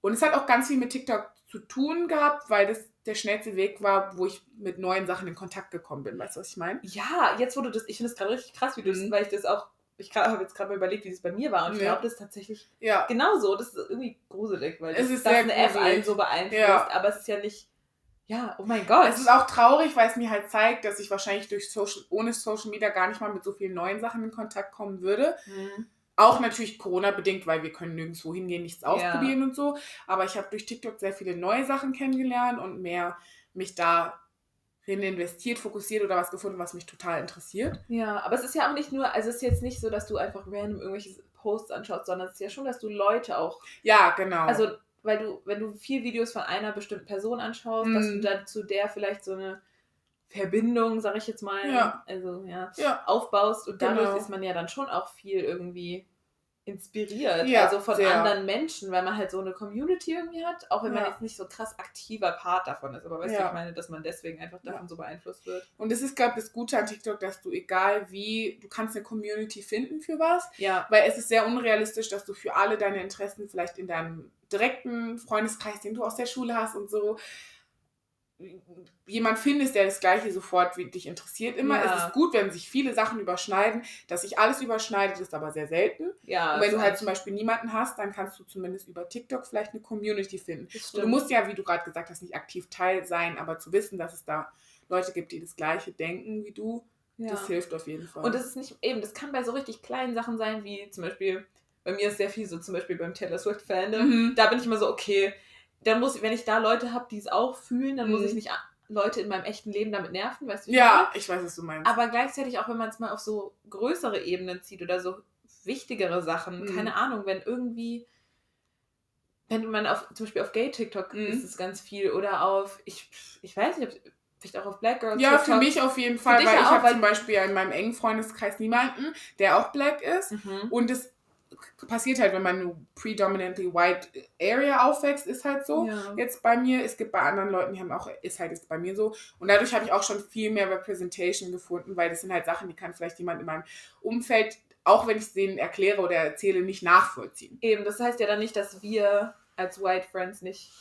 Speaker 2: Und es hat auch ganz viel mit TikTok zu tun gehabt, weil das der schnellste Weg war, wo ich mit neuen Sachen in Kontakt gekommen bin. Weißt du, was ich meine?
Speaker 1: Ja, jetzt wurde das, ich finde es gerade richtig krass, wie du das,
Speaker 2: Mhm.
Speaker 1: weil ich das auch, ich habe jetzt gerade mal überlegt, wie das bei mir war und ich
Speaker 2: Ja.
Speaker 1: glaube, das ist tatsächlich
Speaker 2: Ja.
Speaker 1: genauso. Das ist irgendwie gruselig, weil
Speaker 2: Es
Speaker 1: das,
Speaker 2: ist sehr
Speaker 1: eine App
Speaker 2: gruselig.
Speaker 1: einen so beeinflusst,
Speaker 2: Ja.
Speaker 1: aber es ist ja nicht, ja, oh mein Gott.
Speaker 2: Es ist auch traurig, weil es mir halt zeigt, dass ich wahrscheinlich durch Social, ohne Social Media gar nicht mal mit so vielen neuen Sachen in Kontakt kommen würde.
Speaker 1: Mhm.
Speaker 2: Auch natürlich Corona-bedingt, weil wir können nirgendwo hingehen, nichts
Speaker 1: Ja.
Speaker 2: ausprobieren und so. Aber ich habe durch TikTok sehr viele neue Sachen kennengelernt und mehr mich da investiert, fokussiert oder was gefunden, was mich total interessiert.
Speaker 1: Ja, aber es ist ja auch nicht nur, also es ist jetzt nicht so, dass du einfach random irgendwelche Posts anschaust, sondern es ist ja schon, dass du Leute auch,
Speaker 2: Ja, genau.
Speaker 1: also weil du, wenn du vier Videos von einer bestimmten Person anschaust, dass du
Speaker 2: Mhm.
Speaker 1: dann zu der vielleicht so eine Verbindung, sag ich jetzt mal,
Speaker 2: Ja.
Speaker 1: also ja,
Speaker 2: ja,
Speaker 1: aufbaust und dadurch
Speaker 2: Genau.
Speaker 1: ist man ja dann schon auch viel irgendwie inspiriert,
Speaker 2: Ja,
Speaker 1: also von
Speaker 2: sehr.
Speaker 1: anderen Menschen, weil man halt so eine Community irgendwie hat, auch wenn man jetzt nicht so krass aktiver Part davon ist, aber weißt du, ich meine, dass man deswegen einfach davon so beeinflusst wird.
Speaker 2: und es ist, glaube ich, das Gute an TikTok, dass du egal wie, du kannst eine Community finden für was,
Speaker 1: Ja,
Speaker 2: weil es ist sehr unrealistisch, dass du für alle deine Interessen vielleicht in deinem direkten Freundeskreis, den du aus der Schule hast und so, jemand findest, der das Gleiche sofort wie dich interessiert. Immer
Speaker 1: Ja.
Speaker 2: es ist gut, wenn sich viele Sachen überschneiden. Dass sich alles überschneidet, ist aber sehr selten.
Speaker 1: ja.
Speaker 2: und wenn du halt
Speaker 1: ist
Speaker 2: zum Beispiel niemanden hast, dann kannst du zumindest über TikTok vielleicht eine Community finden. Du musst ja, wie du gerade gesagt hast, nicht aktiv Teil sein, aber zu wissen, dass es da Leute gibt, die das Gleiche denken wie du,
Speaker 1: ja.
Speaker 2: das hilft auf jeden Fall.
Speaker 1: Und das ist nicht, eben, das kann bei so richtig kleinen Sachen sein, wie zum Beispiel, bei mir ist sehr viel so, zum Beispiel beim Taylor Swift-Fandom.
Speaker 2: Mhm.
Speaker 1: Da bin ich immer so, okay, dann muss wenn ich da Leute habe, die es auch fühlen, dann muss
Speaker 2: Mhm.
Speaker 1: ich nicht a- Leute in meinem echten Leben damit nerven, weißt du?
Speaker 2: ja, ich weiß, was du meinst.
Speaker 1: Aber gleichzeitig auch, wenn man es mal auf so größere Ebenen zieht oder so wichtigere Sachen,
Speaker 2: Mhm.
Speaker 1: keine Ahnung, wenn irgendwie, wenn man auf, zum Beispiel auf Gay-TikTok
Speaker 2: Mhm.
Speaker 1: ist es ganz viel oder auf, ich, ich weiß nicht, ob, vielleicht auch auf Black Girl
Speaker 2: ja,
Speaker 1: TikTok.
Speaker 2: für mich auf jeden Fall, weil ich habe zum Beispiel in meinem engen Freundeskreis niemanden, der auch black ist.
Speaker 1: Mhm.
Speaker 2: Und es passiert halt, wenn man eine predominantly white area aufwächst, ist halt so.
Speaker 1: Ja.
Speaker 2: Jetzt bei mir, es gibt bei anderen Leuten, die haben auch, ist halt jetzt bei mir so. Und dadurch habe ich auch schon viel mehr Representation gefunden, weil das sind halt Sachen, die kann vielleicht jemand in meinem Umfeld, auch wenn ich es denen erkläre oder erzähle, nicht nachvollziehen.
Speaker 1: Eben, das heißt ja dann nicht, dass wir als White Friends nicht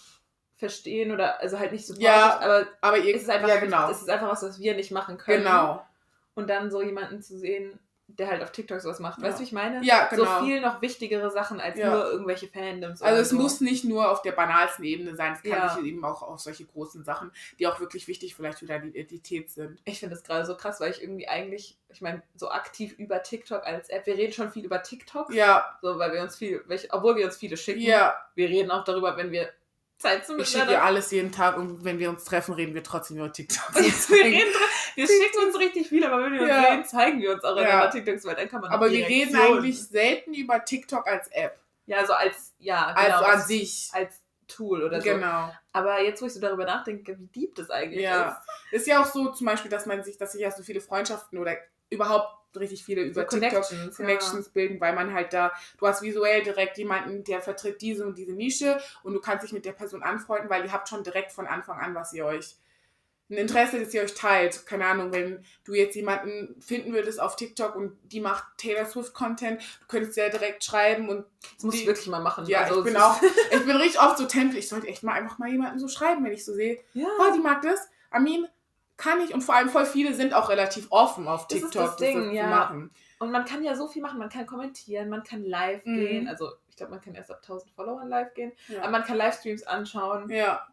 Speaker 1: verstehen oder also halt nicht so
Speaker 2: Ja,
Speaker 1: aber
Speaker 2: Aber ihr,
Speaker 1: es ist einfach,
Speaker 2: ja, genau.
Speaker 1: es ist einfach was, was wir nicht machen können.
Speaker 2: Genau.
Speaker 1: Und dann so jemanden zu sehen, der halt auf TikTok sowas macht.
Speaker 2: Ja.
Speaker 1: Weißt du, wie ich meine?
Speaker 2: Ja, genau.
Speaker 1: So viel noch wichtigere Sachen als
Speaker 2: Ja.
Speaker 1: nur irgendwelche Fandoms.
Speaker 2: Also es
Speaker 1: so.
Speaker 2: muss nicht nur auf der banalsten Ebene sein, es kann
Speaker 1: Ja.
Speaker 2: sich eben auch auf solche großen Sachen, die auch wirklich wichtig vielleicht für deine Identität sind.
Speaker 1: Ich finde das gerade so krass, weil ich irgendwie eigentlich, ich meine, so aktiv über TikTok als App, wir reden schon viel über TikTok,
Speaker 2: Ja,
Speaker 1: so, weil wir uns viel, obwohl wir uns viele schicken,
Speaker 2: ja.
Speaker 1: wir reden auch darüber, wenn wir Zeit zum
Speaker 2: Ich schicke ihr alles jeden Tag und wenn wir uns treffen, reden wir trotzdem über TikTok. *laughs*
Speaker 1: wir, reden, wir schicken uns richtig viel, aber wenn wir uns
Speaker 2: Ja.
Speaker 1: sehen, zeigen wir uns auch
Speaker 2: Ja.
Speaker 1: über TikToks, weil dann kann man
Speaker 2: Aber wir reden eigentlich selten über TikTok als App.
Speaker 1: Ja, so als, ja, genau,
Speaker 2: Also an
Speaker 1: als,
Speaker 2: sich.
Speaker 1: als Tool oder so.
Speaker 2: Genau.
Speaker 1: Aber jetzt, wo ich so darüber nachdenke, wie deep das eigentlich
Speaker 2: Ja. Ist ja auch so zum Beispiel, dass man sich, dass sich ja so viele Freundschaften oder überhaupt richtig viele
Speaker 1: ist. So
Speaker 2: über TikTok
Speaker 1: Connections.
Speaker 2: Connections bilden, weil man halt da, du hast visuell direkt jemanden, der vertritt diese und diese Nische und du kannst dich mit der Person anfreunden, weil ihr habt schon direkt von Anfang an, was ihr euch, ein Interesse, das ihr euch teilt. Keine Ahnung, wenn du jetzt jemanden finden würdest auf TikTok und die macht Taylor Swift Content, du könntest ja direkt schreiben und
Speaker 1: Ja, das muss ich wirklich mal machen.
Speaker 2: ja,
Speaker 1: Also,
Speaker 2: ich bin auch, *laughs* ich bin richtig oft so tempel, ich sollte echt mal einfach mal jemanden so schreiben, wenn ich so sehe,
Speaker 1: ja.
Speaker 2: oh, die mag das, Amin, kann ich und vor allem voll viele sind auch relativ offen auf
Speaker 1: Das ist
Speaker 2: TikTok,
Speaker 1: das Ding,
Speaker 2: zu
Speaker 1: ja.
Speaker 2: machen.
Speaker 1: Und man kann ja so viel machen. Man kann kommentieren, man kann live
Speaker 2: Mhm.
Speaker 1: gehen. Also, ich glaube, man kann erst ab 1000 Followern live gehen. Aber
Speaker 2: Ja.
Speaker 1: man kann Livestreams anschauen.
Speaker 2: ja.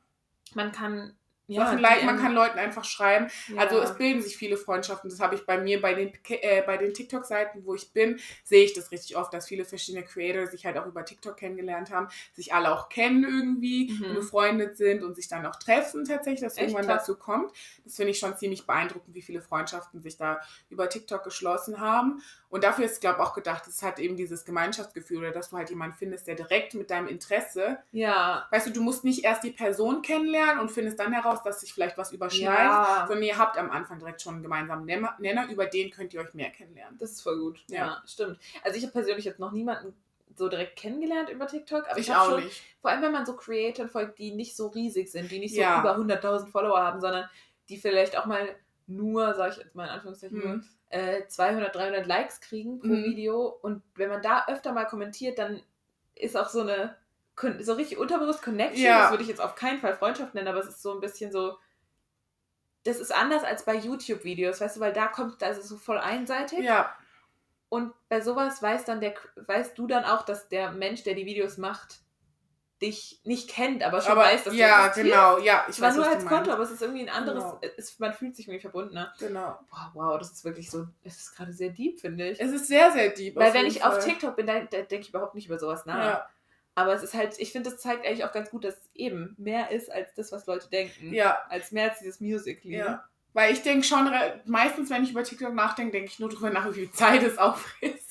Speaker 1: Man kann.
Speaker 2: Sachen liken, man
Speaker 1: DM,
Speaker 2: kann Leuten einfach schreiben.
Speaker 1: ja.
Speaker 2: Also es bilden sich viele Freundschaften. Das habe ich bei mir bei den, äh, bei den TikTok-Seiten, wo ich bin, sehe ich das richtig oft, dass viele verschiedene Creator sich halt auch über TikTok kennengelernt haben, sich alle auch kennen irgendwie
Speaker 1: Mhm.
Speaker 2: und befreundet sind und sich dann auch treffen tatsächlich, dass
Speaker 1: Echt
Speaker 2: irgendwann
Speaker 1: krass.
Speaker 2: dazu kommt. Das finde ich schon ziemlich beeindruckend, wie viele Freundschaften sich da über TikTok geschlossen haben. Und dafür ist, glaube ich, auch gedacht, es hat eben dieses Gemeinschaftsgefühl oder dass du halt jemanden findest, der direkt mit deinem Interesse
Speaker 1: Ja.
Speaker 2: Weißt du, du musst nicht erst die Person kennenlernen und findest dann heraus, dass sich vielleicht was überschneidet,
Speaker 1: Ja.
Speaker 2: sondern ihr habt am Anfang direkt schon einen gemeinsamen Nenner, über den könnt ihr euch mehr kennenlernen.
Speaker 1: Das ist voll gut. Ja,
Speaker 2: Ja.
Speaker 1: stimmt. Also, ich habe persönlich jetzt noch niemanden so direkt kennengelernt über TikTok. Aber ich,
Speaker 2: ich auch
Speaker 1: schon,
Speaker 2: nicht.
Speaker 1: Vor allem, wenn man so Creatoren folgt, die nicht so riesig sind, die nicht so
Speaker 2: Ja.
Speaker 1: über 100.000 Follower haben, sondern die vielleicht auch mal nur, sag ich jetzt mal in Anführungszeichen, nur
Speaker 2: Hm.
Speaker 1: äh, 200, 300 Likes kriegen pro
Speaker 2: Mhm.
Speaker 1: Video. Und wenn man da öfter mal kommentiert, dann ist auch so eine, so richtig unterbewusst Connection.
Speaker 2: Ja.
Speaker 1: Das würde ich jetzt auf keinen Fall Freundschaft nennen, aber es ist so ein bisschen so, das ist anders als bei YouTube-Videos, weißt du, weil da kommt, da ist es so voll einseitig.
Speaker 2: Ja,
Speaker 1: Und bei sowas weiß dann der, weißt du dann auch, dass der Mensch, der die Videos macht, dich nicht kennt, aber schon
Speaker 2: aber
Speaker 1: weiß, dass du
Speaker 2: ja, genau, ja, ich
Speaker 1: war
Speaker 2: weiß,
Speaker 1: nur als Konto, aber es ist irgendwie ein anderes,
Speaker 2: Genau.
Speaker 1: es man fühlt sich irgendwie verbunden. Ne?
Speaker 2: Genau.
Speaker 1: Boah, wow, das ist wirklich so, es ist gerade sehr deep, finde ich.
Speaker 2: Es ist sehr, sehr deep.
Speaker 1: Weil
Speaker 2: auf
Speaker 1: wenn ich auf
Speaker 2: Fall.
Speaker 1: TikTok bin, da, da denke ich überhaupt nicht über sowas nach.
Speaker 2: Ja,
Speaker 1: Aber es ist halt, ich finde, das zeigt eigentlich auch ganz gut, dass es eben mehr ist als das, was Leute denken.
Speaker 2: ja,
Speaker 1: Als mehr als dieses Musical.ly.
Speaker 2: ja. Weil ich denke schon, meistens, wenn ich über TikTok nachdenke, denke ich nur darüber nach, wie viel Zeit es auffrisst.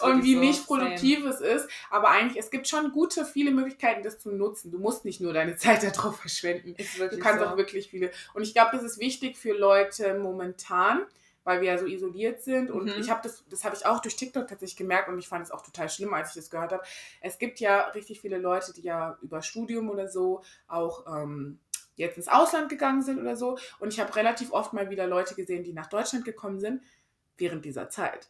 Speaker 2: Und wie
Speaker 1: so,
Speaker 2: nicht produktiv es ist. Aber eigentlich, es gibt schon gute, viele Möglichkeiten, das zu nutzen. Du musst nicht nur deine *laughs* Zeit darauf verschwenden. Du kannst
Speaker 1: so.
Speaker 2: auch wirklich viele. Und ich glaube, das ist wichtig für Leute momentan, weil wir ja so isoliert sind. Und
Speaker 1: Mhm.
Speaker 2: ich habe das, das habe ich auch durch TikTok tatsächlich gemerkt und ich fand es auch total schlimm, als ich das gehört habe. Es gibt ja richtig viele Leute, die ja über Studium oder so auch ähm, jetzt ins Ausland gegangen sind oder so. Und ich habe relativ oft mal wieder Leute gesehen, die nach Deutschland gekommen sind während dieser Zeit.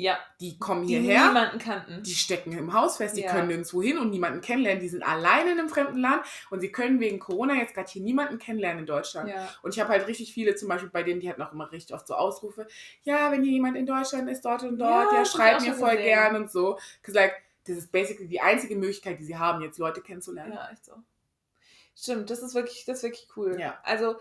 Speaker 1: Ja,
Speaker 2: Die kommen
Speaker 1: die
Speaker 2: hierher.
Speaker 1: niemanden kannten.
Speaker 2: Die stecken im Haus fest, die
Speaker 1: Ja.
Speaker 2: können nirgendwo hin und niemanden kennenlernen. Die sind alleine in einem fremden Land und sie können wegen Corona jetzt gerade hier niemanden kennenlernen in Deutschland.
Speaker 1: ja.
Speaker 2: Und ich habe halt richtig viele, zum Beispiel bei denen, die hatten auch immer richtig oft so Ausrufe, ja, wenn hier jemand in Deutschland ist, dort und dort,
Speaker 1: Ja,
Speaker 2: ja, schreibt mir voll
Speaker 1: gesehen.
Speaker 2: gern und so. Cause like, das ist basically die einzige Möglichkeit, die sie haben, jetzt Leute kennenzulernen.
Speaker 1: Ja, echt so. Stimmt, das ist wirklich, das ist wirklich cool.
Speaker 2: Ja.
Speaker 1: Also,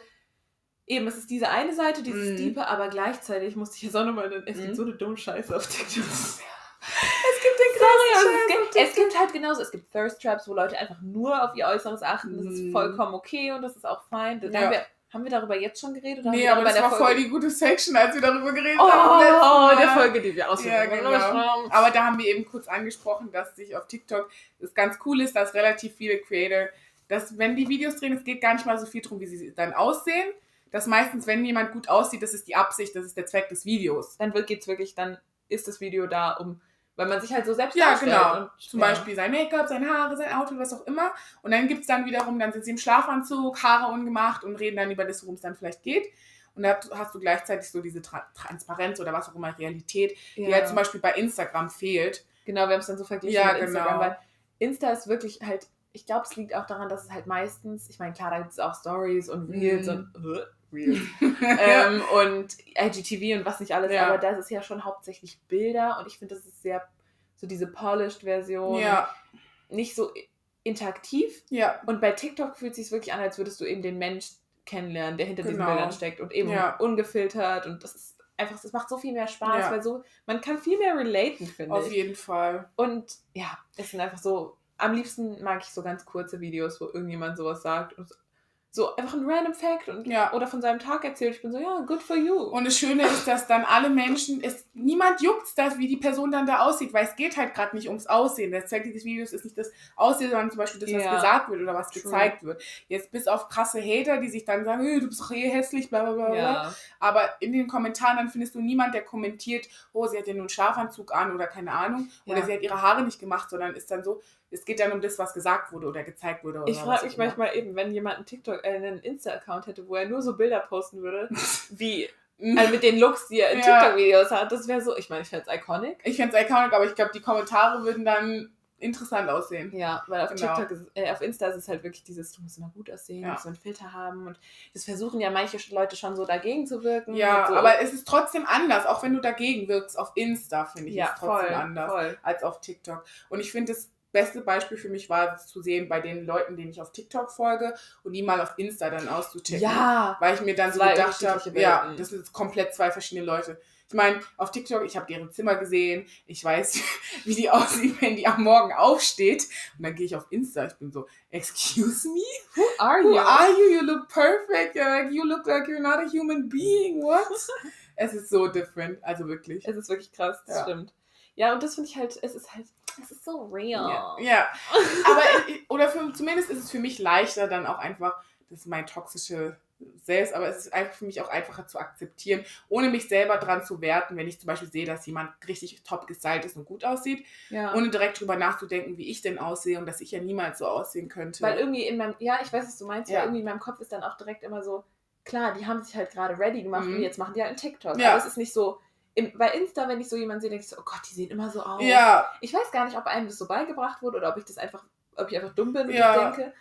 Speaker 1: eben, es ist diese eine Seite, dieses
Speaker 2: Mhm.
Speaker 1: Diepe, aber gleichzeitig musste ich jetzt auch nochmal, es
Speaker 2: Mhm.
Speaker 1: gibt so eine dumme Scheiße auf TikTok. *laughs*
Speaker 2: Es *laughs* gibt den
Speaker 1: Sorry,
Speaker 2: größten
Speaker 1: aber es, gibt, es gibt halt genauso, es gibt Thirst Traps, wo Leute einfach nur auf ihr Äußeres achten. Das ist
Speaker 2: Mhm.
Speaker 1: vollkommen okay und das ist auch fein.
Speaker 2: Ja.
Speaker 1: haben, wir, haben wir darüber jetzt schon geredet? Oder
Speaker 2: Nee, aber das war
Speaker 1: der
Speaker 2: voll
Speaker 1: Folge-
Speaker 2: die gute Section, als wir darüber geredet
Speaker 1: Oh,
Speaker 2: haben. Mal.
Speaker 1: der Folge, die wir ausführen.
Speaker 2: Ja, genau. Aber da haben wir eben kurz angesprochen, dass sich auf TikTok das ganz cool ist, dass relativ viele Creator, dass wenn die Videos drehen, es geht gar nicht mal so viel darum, wie sie dann aussehen. Dass meistens, wenn jemand gut aussieht, das ist die Absicht, das ist der Zweck des Videos.
Speaker 1: Dann wird, geht's wirklich, dann ist das Video da, um, weil man sich halt so selbst
Speaker 2: Ja,
Speaker 1: darstellt
Speaker 2: genau.
Speaker 1: Und,
Speaker 2: Zum
Speaker 1: ja.
Speaker 2: Beispiel sein Make-up, seine Haare, sein Outfit, was auch immer. Und dann gibt es dann wiederum, dann sind sie im Schlafanzug, Haare ungemacht und reden dann über das, worum es dann vielleicht geht. Und da hast du gleichzeitig so diese Tra Transparenz oder was auch immer, Realität, die
Speaker 1: Ja.
Speaker 2: halt zum Beispiel bei Instagram fehlt.
Speaker 1: Genau, wir haben es dann so verglichen
Speaker 2: Ja,
Speaker 1: mit Instagram,
Speaker 2: genau.
Speaker 1: weil Insta ist wirklich halt, ich glaube, es liegt auch daran, dass es halt meistens, ich meine, klar, da gibt es auch Stories und Reels
Speaker 2: Mhm.
Speaker 1: und äh, *laughs* ähm, und IGTV und was nicht alles,
Speaker 2: Ja.
Speaker 1: aber das ist ja schon hauptsächlich Bilder und ich finde, das ist sehr so diese polished Version,
Speaker 2: Ja,
Speaker 1: nicht so interaktiv.
Speaker 2: ja,
Speaker 1: Und bei TikTok fühlt es sich wirklich an, als würdest du eben den Mensch kennenlernen, der hinter diesen
Speaker 2: Genau.
Speaker 1: Bildern steckt und eben
Speaker 2: Ja.
Speaker 1: ungefiltert und das ist einfach, es macht so viel mehr Spaß,
Speaker 2: Ja.
Speaker 1: weil so, man kann viel mehr relaten, finde
Speaker 2: auf
Speaker 1: ich.
Speaker 2: jeden Fall.
Speaker 1: Und ja, es sind einfach so, am liebsten mag ich so ganz kurze Videos, wo irgendjemand sowas sagt und so einfach ein random Fact und,
Speaker 2: Ja.
Speaker 1: oder von seinem Tag erzählt. Ich bin so, ja, good for you.
Speaker 2: Und das Schöne ist, dass dann alle Menschen, es, niemand juckt das, wie die Person dann da aussieht, weil es geht halt gerade nicht ums Aussehen. Der Zweck dieses Videos ist nicht das Aussehen, sondern zum Beispiel das, was
Speaker 1: Ja.
Speaker 2: gesagt wird oder was
Speaker 1: True.
Speaker 2: gezeigt wird. Jetzt bis auf krasse Hater, die sich dann sagen, "Äh, du bist eh hässlich, bla bla bla. bla.
Speaker 1: ja,
Speaker 2: Aber in den Kommentaren dann findest du niemand, der kommentiert, oh, sie hat ja nur einen Schlafanzug an oder keine Ahnung. Oder sie hat ihre Haare nicht gemacht, sondern ist dann so, es geht dann um das, was gesagt wurde oder gezeigt wurde. Oder
Speaker 1: ich frage mich manchmal eben, wenn jemand einen TikTok, äh, einen Insta-Account hätte, wo er nur so Bilder posten würde, *laughs* wie
Speaker 2: Mhm.
Speaker 1: also mit den Looks, die er in
Speaker 2: Ja.
Speaker 1: TikTok-Videos hat, das wäre so, ich meine, ich fände es iconic.
Speaker 2: Ich fände es iconic, aber ich glaube, die Kommentare würden dann interessant aussehen.
Speaker 1: Ja, weil auf
Speaker 2: Genau.
Speaker 1: TikTok, ist, äh, auf Insta ist es halt wirklich dieses, du musst immer gut aussehen,
Speaker 2: Ja.
Speaker 1: du musst so einen Filter haben und das versuchen ja manche Leute schon so dagegen zu wirken.
Speaker 2: Ja,
Speaker 1: so.
Speaker 2: aber es ist trotzdem anders, auch wenn du dagegen wirkst. Auf Insta finde ich
Speaker 1: ja,
Speaker 2: es trotzdem
Speaker 1: voll,
Speaker 2: anders
Speaker 1: voll.
Speaker 2: als auf TikTok. Und ich finde, das beste Beispiel für mich war es zu sehen bei den Leuten, denen ich auf TikTok folge und die mal auf Insta dann auszuchecken.
Speaker 1: Ja,
Speaker 2: Weil ich mir dann so gedacht habe, ja,
Speaker 1: Welten.
Speaker 2: das sind jetzt komplett zwei verschiedene Leute. Ich meine, auf TikTok, ich habe deren Zimmer gesehen, ich weiß, *laughs* wie die aussieht, wenn die am Morgen aufsteht. Und dann gehe ich auf Insta, ich bin so, excuse me?
Speaker 1: who are
Speaker 2: Who
Speaker 1: you?
Speaker 2: are you? You look perfect. You look like you're not a human being. What? *laughs* es ist so different. Also wirklich.
Speaker 1: Es ist wirklich krass, das
Speaker 2: Ja.
Speaker 1: stimmt. Ja, und das finde ich halt, es ist halt, es ist so real.
Speaker 2: Ja. ja. *laughs* Aber, oder für, zumindest ist es für mich leichter, dann auch einfach, das ist mein toxische Selbst, aber es ist einfach für mich auch einfacher zu akzeptieren, ohne mich selber dran zu werten, wenn ich zum Beispiel sehe, dass jemand richtig top gestylt ist und gut aussieht,
Speaker 1: Ja.
Speaker 2: ohne direkt drüber nachzudenken, wie ich denn aussehe und dass ich ja niemals so aussehen könnte.
Speaker 1: Weil irgendwie in meinem, ja, ich weiß, was du meinst,
Speaker 2: Ja.
Speaker 1: weil irgendwie in meinem Kopf ist dann auch direkt immer so, klar, die haben sich halt gerade ready gemacht
Speaker 2: Mhm.
Speaker 1: und jetzt machen die halt einen TikTok.
Speaker 2: Ja.
Speaker 1: Aber es ist nicht so, im, bei Insta, wenn ich so jemanden sehe, denke ich so, oh Gott, die sehen immer so aus.
Speaker 2: ja,
Speaker 1: Ich weiß gar nicht, ob einem das so beigebracht wurde oder ob ich das einfach, ob ich einfach dumm bin und
Speaker 2: Ja.
Speaker 1: ich denke.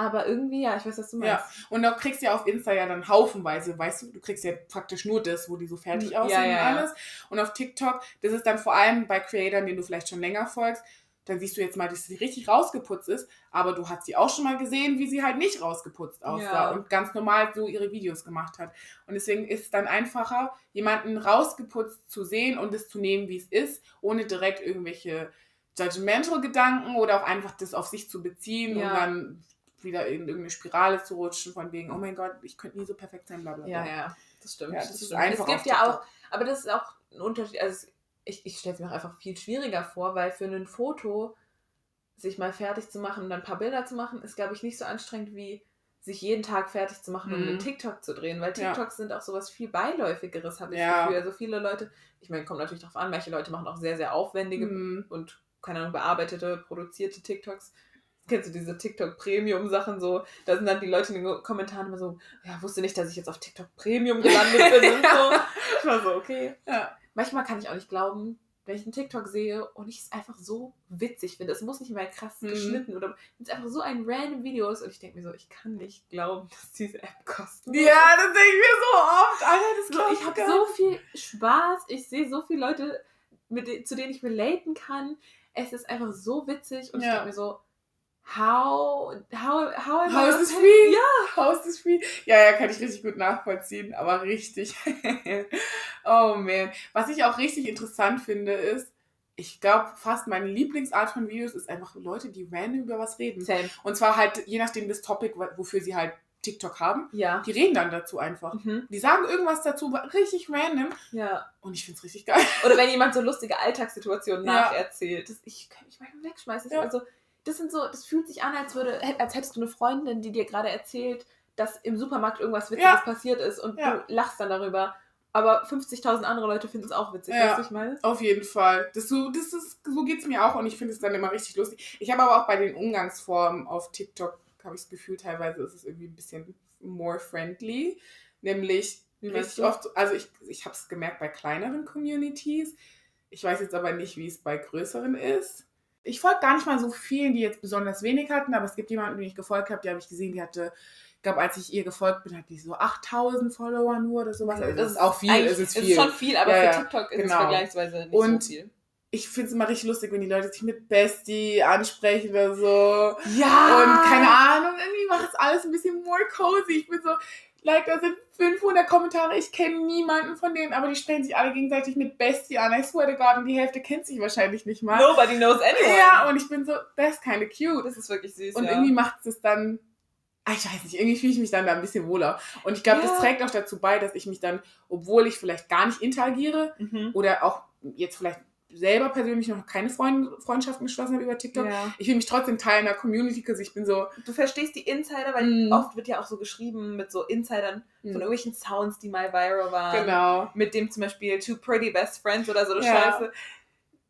Speaker 1: Aber irgendwie, ja, ich weiß, was du meinst.
Speaker 2: Ja. Und du kriegst ja auf Insta ja dann haufenweise, weißt du, du kriegst ja praktisch nur das, wo die so fertig aussehen
Speaker 1: ja, ja.
Speaker 2: und alles. Und auf TikTok, das ist dann vor allem bei Creatern, denen du vielleicht schon länger folgst, dann siehst du jetzt mal, dass sie richtig rausgeputzt ist, aber du hast sie auch schon mal gesehen, wie sie halt nicht rausgeputzt aussah
Speaker 1: Ja.
Speaker 2: und ganz normal so ihre Videos gemacht hat. Und deswegen ist es dann einfacher, jemanden rausgeputzt zu sehen und es zu nehmen, wie es ist, ohne direkt irgendwelche Judgmental-Gedanken oder auch einfach das auf sich zu beziehen und
Speaker 1: Ja.
Speaker 2: dann wieder in irgendeine Spirale zu rutschen, von wegen, oh mein Gott, ich könnte nie so perfekt sein, bla bla bla.
Speaker 1: Ja, ja, das stimmt.
Speaker 2: Ja, das
Speaker 1: das
Speaker 2: ist
Speaker 1: stimmt.
Speaker 2: einfach
Speaker 1: es gibt ja auch, aber das ist auch ein Unterschied. Also ich, ich stelle es mir auch einfach viel schwieriger vor, weil für ein Foto sich mal fertig zu machen und dann ein paar Bilder zu machen, ist, glaube ich, nicht so anstrengend wie sich jeden Tag fertig zu machen und
Speaker 2: Mhm.
Speaker 1: einen TikTok zu drehen, weil
Speaker 2: Ja.
Speaker 1: TikToks sind auch sowas viel beiläufigeres, habe ich
Speaker 2: Ja.
Speaker 1: das Gefühl. Also viele Leute, ich meine, kommt natürlich darauf an, manche Leute machen auch sehr, sehr aufwendige
Speaker 2: Mhm.
Speaker 1: und, keine Ahnung, bearbeitete, produzierte TikToks. Kennst du diese TikTok-Premium-Sachen so? Da sind dann die Leute in den Kommentaren immer so, ja, wusste nicht, dass ich jetzt auf TikTok Premium gelandet bin *laughs* und so. Ich war so, okay.
Speaker 2: Ja.
Speaker 1: Manchmal kann ich auch nicht glauben, wenn ich einen TikTok sehe und ich es einfach so witzig finde. Es muss nicht mal krass
Speaker 2: Mhm.
Speaker 1: geschnitten oder wenn es einfach so ein random Video ist und ich denke mir so, ich kann nicht glauben, *laughs* dass diese App kostet.
Speaker 2: Ja, das denke ich mir so oft. Alter, das
Speaker 1: So,
Speaker 2: glaub
Speaker 1: ich habe so viel Spaß, ich sehe so viele Leute, mit zu denen ich relaten kann. Es ist einfach so witzig und ich
Speaker 2: Ja.
Speaker 1: denke mir so, how, how, how am I
Speaker 2: How is this free?
Speaker 1: Ja,
Speaker 2: How is this free? Ja, ja, kann ich richtig gut nachvollziehen, aber richtig. *laughs* oh man. Was ich auch richtig interessant finde, ist, ich glaube, fast meine Lieblingsart von Videos ist einfach Leute, die random über was reden.
Speaker 1: Same.
Speaker 2: Und zwar halt, je nachdem das Topic, wo- wofür sie halt TikTok haben,
Speaker 1: Ja.
Speaker 2: die reden dann dazu einfach.
Speaker 1: Mhm.
Speaker 2: Die sagen irgendwas dazu, richtig random.
Speaker 1: Ja.
Speaker 2: Und ich finde es richtig geil.
Speaker 1: Oder wenn jemand so lustige Alltagssituationen
Speaker 2: Ja.
Speaker 1: nacherzählt. Das, ich kann mich manchmal wegschmeißen.
Speaker 2: Ja.
Speaker 1: Also, das sind so, das fühlt sich an, als würde, als hättest du eine Freundin, die dir gerade erzählt, dass im Supermarkt irgendwas Witziges
Speaker 2: Ja.
Speaker 1: passiert ist und du lachst dann darüber. Aber 50.000 andere Leute finden es auch witzig,
Speaker 2: Ja.
Speaker 1: weißt du, ich meine?
Speaker 2: Auf jeden Fall. Das so, das ist, so geht es mir auch und ich finde es dann immer richtig lustig. Ich habe aber auch bei den Umgangsformen auf TikTok, habe ich das Gefühl, teilweise ist es irgendwie ein bisschen more friendly. Nämlich
Speaker 1: Wie
Speaker 2: richtig oft, also ich, ich habe es gemerkt bei kleineren Communities. Ich weiß jetzt aber nicht, wie es bei größeren ist. Ich folge gar nicht mal so vielen, die jetzt besonders wenig hatten, aber es gibt jemanden, den ich gefolgt habe, die habe ich gesehen, die hatte Ich glaube, als ich ihr gefolgt bin, hat die so 8000 Follower nur oder sowas. Also
Speaker 1: Das
Speaker 2: das ist auch viel, es ist
Speaker 1: Es
Speaker 2: viel.
Speaker 1: ist schon viel, aber
Speaker 2: Ja,
Speaker 1: für TikTok ist es
Speaker 2: genau.
Speaker 1: vergleichsweise nicht
Speaker 2: Und-
Speaker 1: so viel.
Speaker 2: ich finde es immer richtig lustig, wenn die Leute sich mit Bestie ansprechen oder so.
Speaker 1: Ja!
Speaker 2: Und keine Ahnung, irgendwie macht es alles ein bisschen more cozy. Ich bin so, like, da sind 500 Kommentare, ich kenne niemanden von denen, aber die sprechen sich alle gegenseitig mit Bestie an. I swear to God, und die Hälfte kennt sich wahrscheinlich nicht mal.
Speaker 1: Nobody knows anyone.
Speaker 2: Ja, und ich bin so, that's kind of cute.
Speaker 1: Das ist wirklich süß.
Speaker 2: Und
Speaker 1: ja.
Speaker 2: irgendwie macht es dann, ah, ich weiß nicht, irgendwie fühle ich mich dann da ein bisschen wohler. Und ich glaube,
Speaker 1: Ja.
Speaker 2: das trägt auch dazu bei, dass ich mich dann, obwohl ich vielleicht gar nicht interagiere
Speaker 1: Mhm.
Speaker 2: oder auch jetzt vielleicht selber persönlich noch keine Freund Freundschaften geschlossen habe über TikTok,
Speaker 1: Ja.
Speaker 2: ich will mich trotzdem Teil einer Community, because ich bin so,
Speaker 1: Du verstehst die Insider, weil
Speaker 2: Mhm.
Speaker 1: oft wird ja auch so geschrieben mit so Insidern von
Speaker 2: Mhm.
Speaker 1: irgendwelchen Sounds, die mal viral waren.
Speaker 2: genau.
Speaker 1: Mit dem zum Beispiel Two Pretty Best Friends oder so eine
Speaker 2: Ja.
Speaker 1: Scheiße.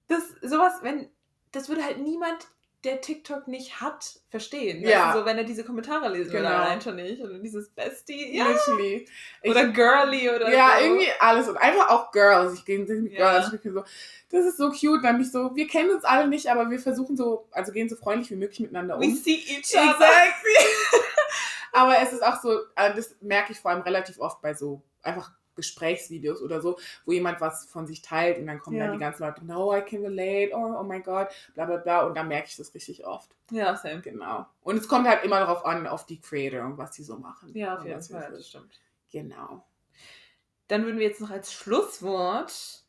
Speaker 1: Das, sowas, wenn, das würde halt niemand, der TikTok nicht hat, verstehen.
Speaker 2: Ja.
Speaker 1: Weißt du, so, wenn er diese Kommentare lesen würde,
Speaker 2: Genau.
Speaker 1: allein schon nicht. Oder dieses Bestie, ja.
Speaker 2: Literally. Ich,
Speaker 1: Oder Girly oder
Speaker 2: ja,
Speaker 1: so.
Speaker 2: irgendwie alles. Und einfach auch Girls. Ich gehe mit
Speaker 1: Ja.
Speaker 2: Girls. Ich bin so, das ist so cute. Dann bin ich so, wir kennen uns alle nicht, aber wir versuchen so, also gehen so freundlich wie möglich miteinander um.
Speaker 1: We see each other.
Speaker 2: Exactly. *laughs* Aber es ist auch so, äh, das merke ich vor allem relativ oft bei so einfach Gesprächsvideos oder so, wo jemand was von sich teilt und dann kommen
Speaker 1: Ja.
Speaker 2: dann die ganzen Leute, no, I can relate, oh, oh my God, bla bla bla. Und dann merke ich das richtig oft.
Speaker 1: Ja, same.
Speaker 2: Genau. Und es kommt halt immer darauf an, auf die Creator und was die so machen.
Speaker 1: Ja, auf jeden Fall, das stimmt.
Speaker 2: Genau.
Speaker 1: Dann würden wir jetzt noch als Schlusswort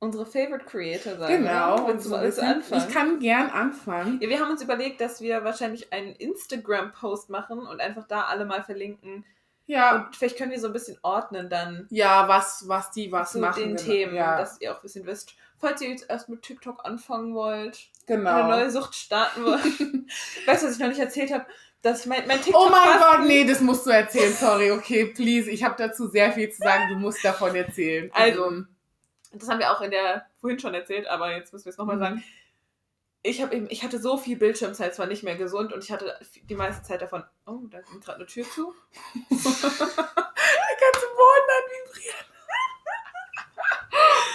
Speaker 1: unsere Favorite Creator sagen.
Speaker 2: Genau.
Speaker 1: Willst du, willst du anfangen?
Speaker 2: ich kann gern anfangen.
Speaker 1: Ja, wir haben uns überlegt, dass wir wahrscheinlich einen Instagram-Post machen und einfach da alle mal verlinken.
Speaker 2: Ja,
Speaker 1: Und vielleicht können wir so ein bisschen ordnen dann
Speaker 2: ja, was, was die was
Speaker 1: zu
Speaker 2: machen.
Speaker 1: den
Speaker 2: genau.
Speaker 1: Themen,
Speaker 2: Ja,
Speaker 1: dass ihr auch ein bisschen wisst. Falls ihr jetzt erst mit TikTok anfangen wollt,
Speaker 2: genau.
Speaker 1: eine neue Sucht starten wollt. *laughs* weißt du, was ich noch nicht erzählt habe? Dass mein, mein TikTok.
Speaker 2: Oh mein Gott, nee, das musst du erzählen. Sorry, okay, please. Ich habe dazu sehr viel zu sagen. Du musst davon erzählen.
Speaker 1: Also, Das haben wir auch in der vorhin schon erzählt, aber jetzt müssen wir es nochmal
Speaker 2: Mhm.
Speaker 1: sagen. Ich, hab eben, ich hatte so viel Bildschirmzeit, es war nicht mehr gesund und ich hatte die meiste Zeit davon. Oh, da ging gerade eine Tür zu. *laughs*
Speaker 2: der ganze Boden hat vibriert.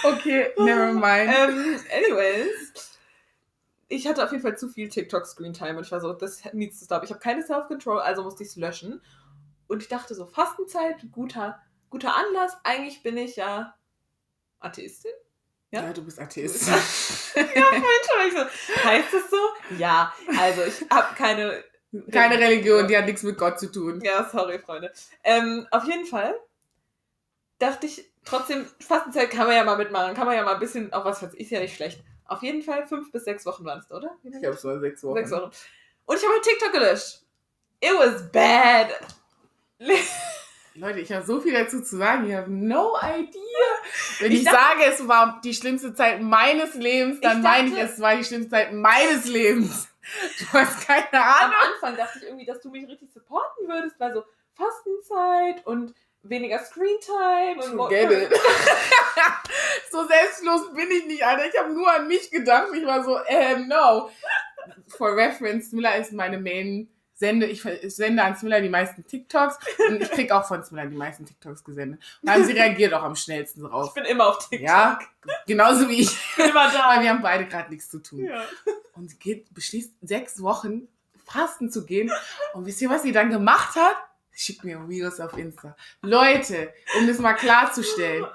Speaker 2: Okay, never mind.
Speaker 1: ähm, anyways, ich hatte auf jeden Fall zu viel TikTok-Screen-Time und ich war so, das needs to stop. Ich habe keine Self-Control, also musste ich es löschen. Und ich dachte so, Fastenzeit, guter, guter Anlass. Eigentlich bin ich ja Atheistin. Ja?
Speaker 2: ja? du bist Atheist. *laughs*
Speaker 1: ja, schon. Ich so, heißt es so? Ja, also ich habe keine.
Speaker 2: Keine Religion, die hat nichts mit Gott zu tun.
Speaker 1: Ja, sorry, Freunde. Ähm, auf jeden Fall dachte ich, trotzdem, Fastenzeit kann man ja mal mitmachen, kann man ja mal ein bisschen auf was. Ist ja nicht schlecht. Auf jeden Fall fünf bis sechs Wochen waren es, oder?
Speaker 2: Ich glaube, es waren sechs Wochen.
Speaker 1: Sechs Wochen. Und ich habe halt TikTok gelöscht. It was bad.
Speaker 2: Leute, ich habe so viel dazu zu sagen. Ich habe no idea. Wenn
Speaker 1: Ich
Speaker 2: ich,
Speaker 1: dachte-
Speaker 2: sage, es war die schlimmste Zeit meines Lebens, dann
Speaker 1: Ich
Speaker 2: meine ich,
Speaker 1: dachte-
Speaker 2: es war die schlimmste Zeit meines Lebens. *laughs* Du hast keine
Speaker 1: Am
Speaker 2: Ahnung.
Speaker 1: Anfang dachte ich irgendwie, dass du mich richtig supporten würdest, weil so Fastenzeit und weniger Screentime und
Speaker 2: it. *laughs* *laughs* so selbstlos bin ich nicht, Alter. Ich habe nur an mich gedacht. Ich war so, ähm, no. For reference, Smilla ist meine Main Sende. Ich sende an Smilla die meisten TikToks und ich krieg auch von Smilla die meisten TikToks gesendet. Und dann sie reagiert auch am schnellsten
Speaker 1: Ich
Speaker 2: drauf.
Speaker 1: bin immer auf TikTok.
Speaker 2: Ja, genauso wie ich.
Speaker 1: Ich bin immer da.
Speaker 2: Aber wir haben beide gerade nichts zu tun.
Speaker 1: Ja.
Speaker 2: Und sie geht, beschließt, sechs Wochen fasten zu gehen. Und wisst ihr, was sie dann gemacht hat? Schickt mir Reels auf Insta. Leute, um das mal klarzustellen.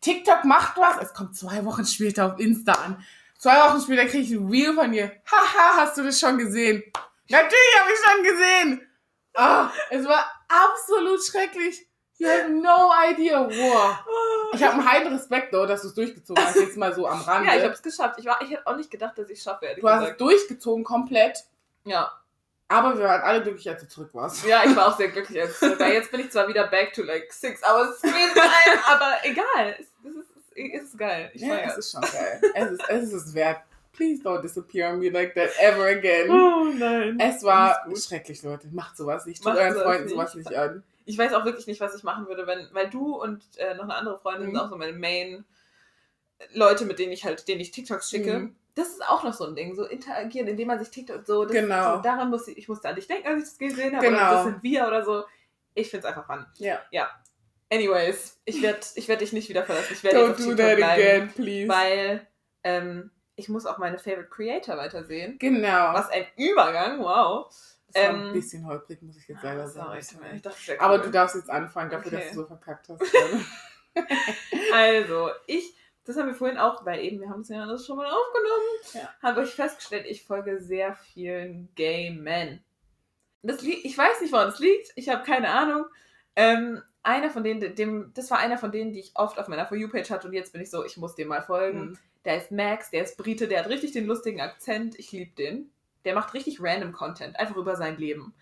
Speaker 2: TikTok macht was, es kommt zwei Wochen später auf Insta an. Zwei Wochen später kriege ich ein Reel von ihr. Haha, hast du das schon gesehen? Natürlich habe ich schon gesehen. Ah, es war absolut schrecklich. You have no idea. Wow. Ich habe einen heiden Respekt, though, dass du es durchgezogen hast. Jetzt mal so am *laughs* Rande.
Speaker 1: Ja, ich habe es geschafft. Ich, war, ich hätte auch nicht gedacht, dass ich es schaffe, ehrlich
Speaker 2: Du hast es
Speaker 1: gesagt.
Speaker 2: durchgezogen komplett,
Speaker 1: Ja.
Speaker 2: aber wir waren alle glücklich, als du zurück warst.
Speaker 1: ja, ich war auch sehr glücklich. Als ich- weil jetzt bin ich zwar wieder back to like six hours Screen Time, aber egal. Es, es, ist, es ist geil. Ich
Speaker 2: Ja, es ist schon geil. es, ist, es ist es wert. Please don't disappear on me like that ever again.
Speaker 1: Oh nein.
Speaker 2: Es war schrecklich, Leute. Macht sowas nicht.
Speaker 1: Macht
Speaker 2: Tut euren
Speaker 1: sowas
Speaker 2: Freunden
Speaker 1: nicht.
Speaker 2: sowas nicht an.
Speaker 1: Ich weiß auch wirklich nicht, was ich machen würde, wenn, weil du und äh, noch eine andere Freundin
Speaker 2: Mhm.
Speaker 1: sind auch so meine Main Leute, mit denen ich halt, denen ich TikToks schicke.
Speaker 2: Mhm.
Speaker 1: Das ist auch noch so ein Ding, so interagieren, indem man sich TikTok so, das,
Speaker 2: Genau.
Speaker 1: so daran muss ich, ich musste an dich denken, als ich das gesehen habe,
Speaker 2: Genau.
Speaker 1: oder das sind wir oder so. Ich find's einfach fun.
Speaker 2: Ja.
Speaker 1: Anyways, ich werde ich werd dich nicht wieder verlassen. Ich werde
Speaker 2: Don't
Speaker 1: jetzt auf
Speaker 2: do
Speaker 1: TikTok
Speaker 2: that
Speaker 1: bleiben,
Speaker 2: again, please.
Speaker 1: weil ähm, ich muss auch meine Favorite Creator weitersehen.
Speaker 2: genau.
Speaker 1: Was ein Übergang, wow. Das
Speaker 2: war
Speaker 1: Ähm,
Speaker 2: ein bisschen holprig, muss ich jetzt selber
Speaker 1: Ah,
Speaker 2: sagen.
Speaker 1: sorry, ich dachte, wär
Speaker 2: Aber
Speaker 1: cool.
Speaker 2: du darfst jetzt anfangen, dafür,
Speaker 1: Okay.
Speaker 2: dass du so verkackt hast. *laughs* *laughs*
Speaker 1: Also, ich, das haben wir vorhin auch, weil eben, wir haben es ja alles schon mal aufgenommen,
Speaker 2: Ja.
Speaker 1: habe ich festgestellt, ich folge sehr vielen Gay Men. Das liegt, ich weiß nicht, woran es liegt, ich habe keine Ahnung. Ähm, einer von denen, dem, das war einer von denen, die ich oft auf meiner For You-Page hatte und jetzt bin ich so, ich muss dem mal folgen.
Speaker 2: Mhm.
Speaker 1: Der ist Max, der ist Brite, der hat richtig den lustigen Akzent, ich liebe den. Der macht richtig random Content, einfach über sein Leben.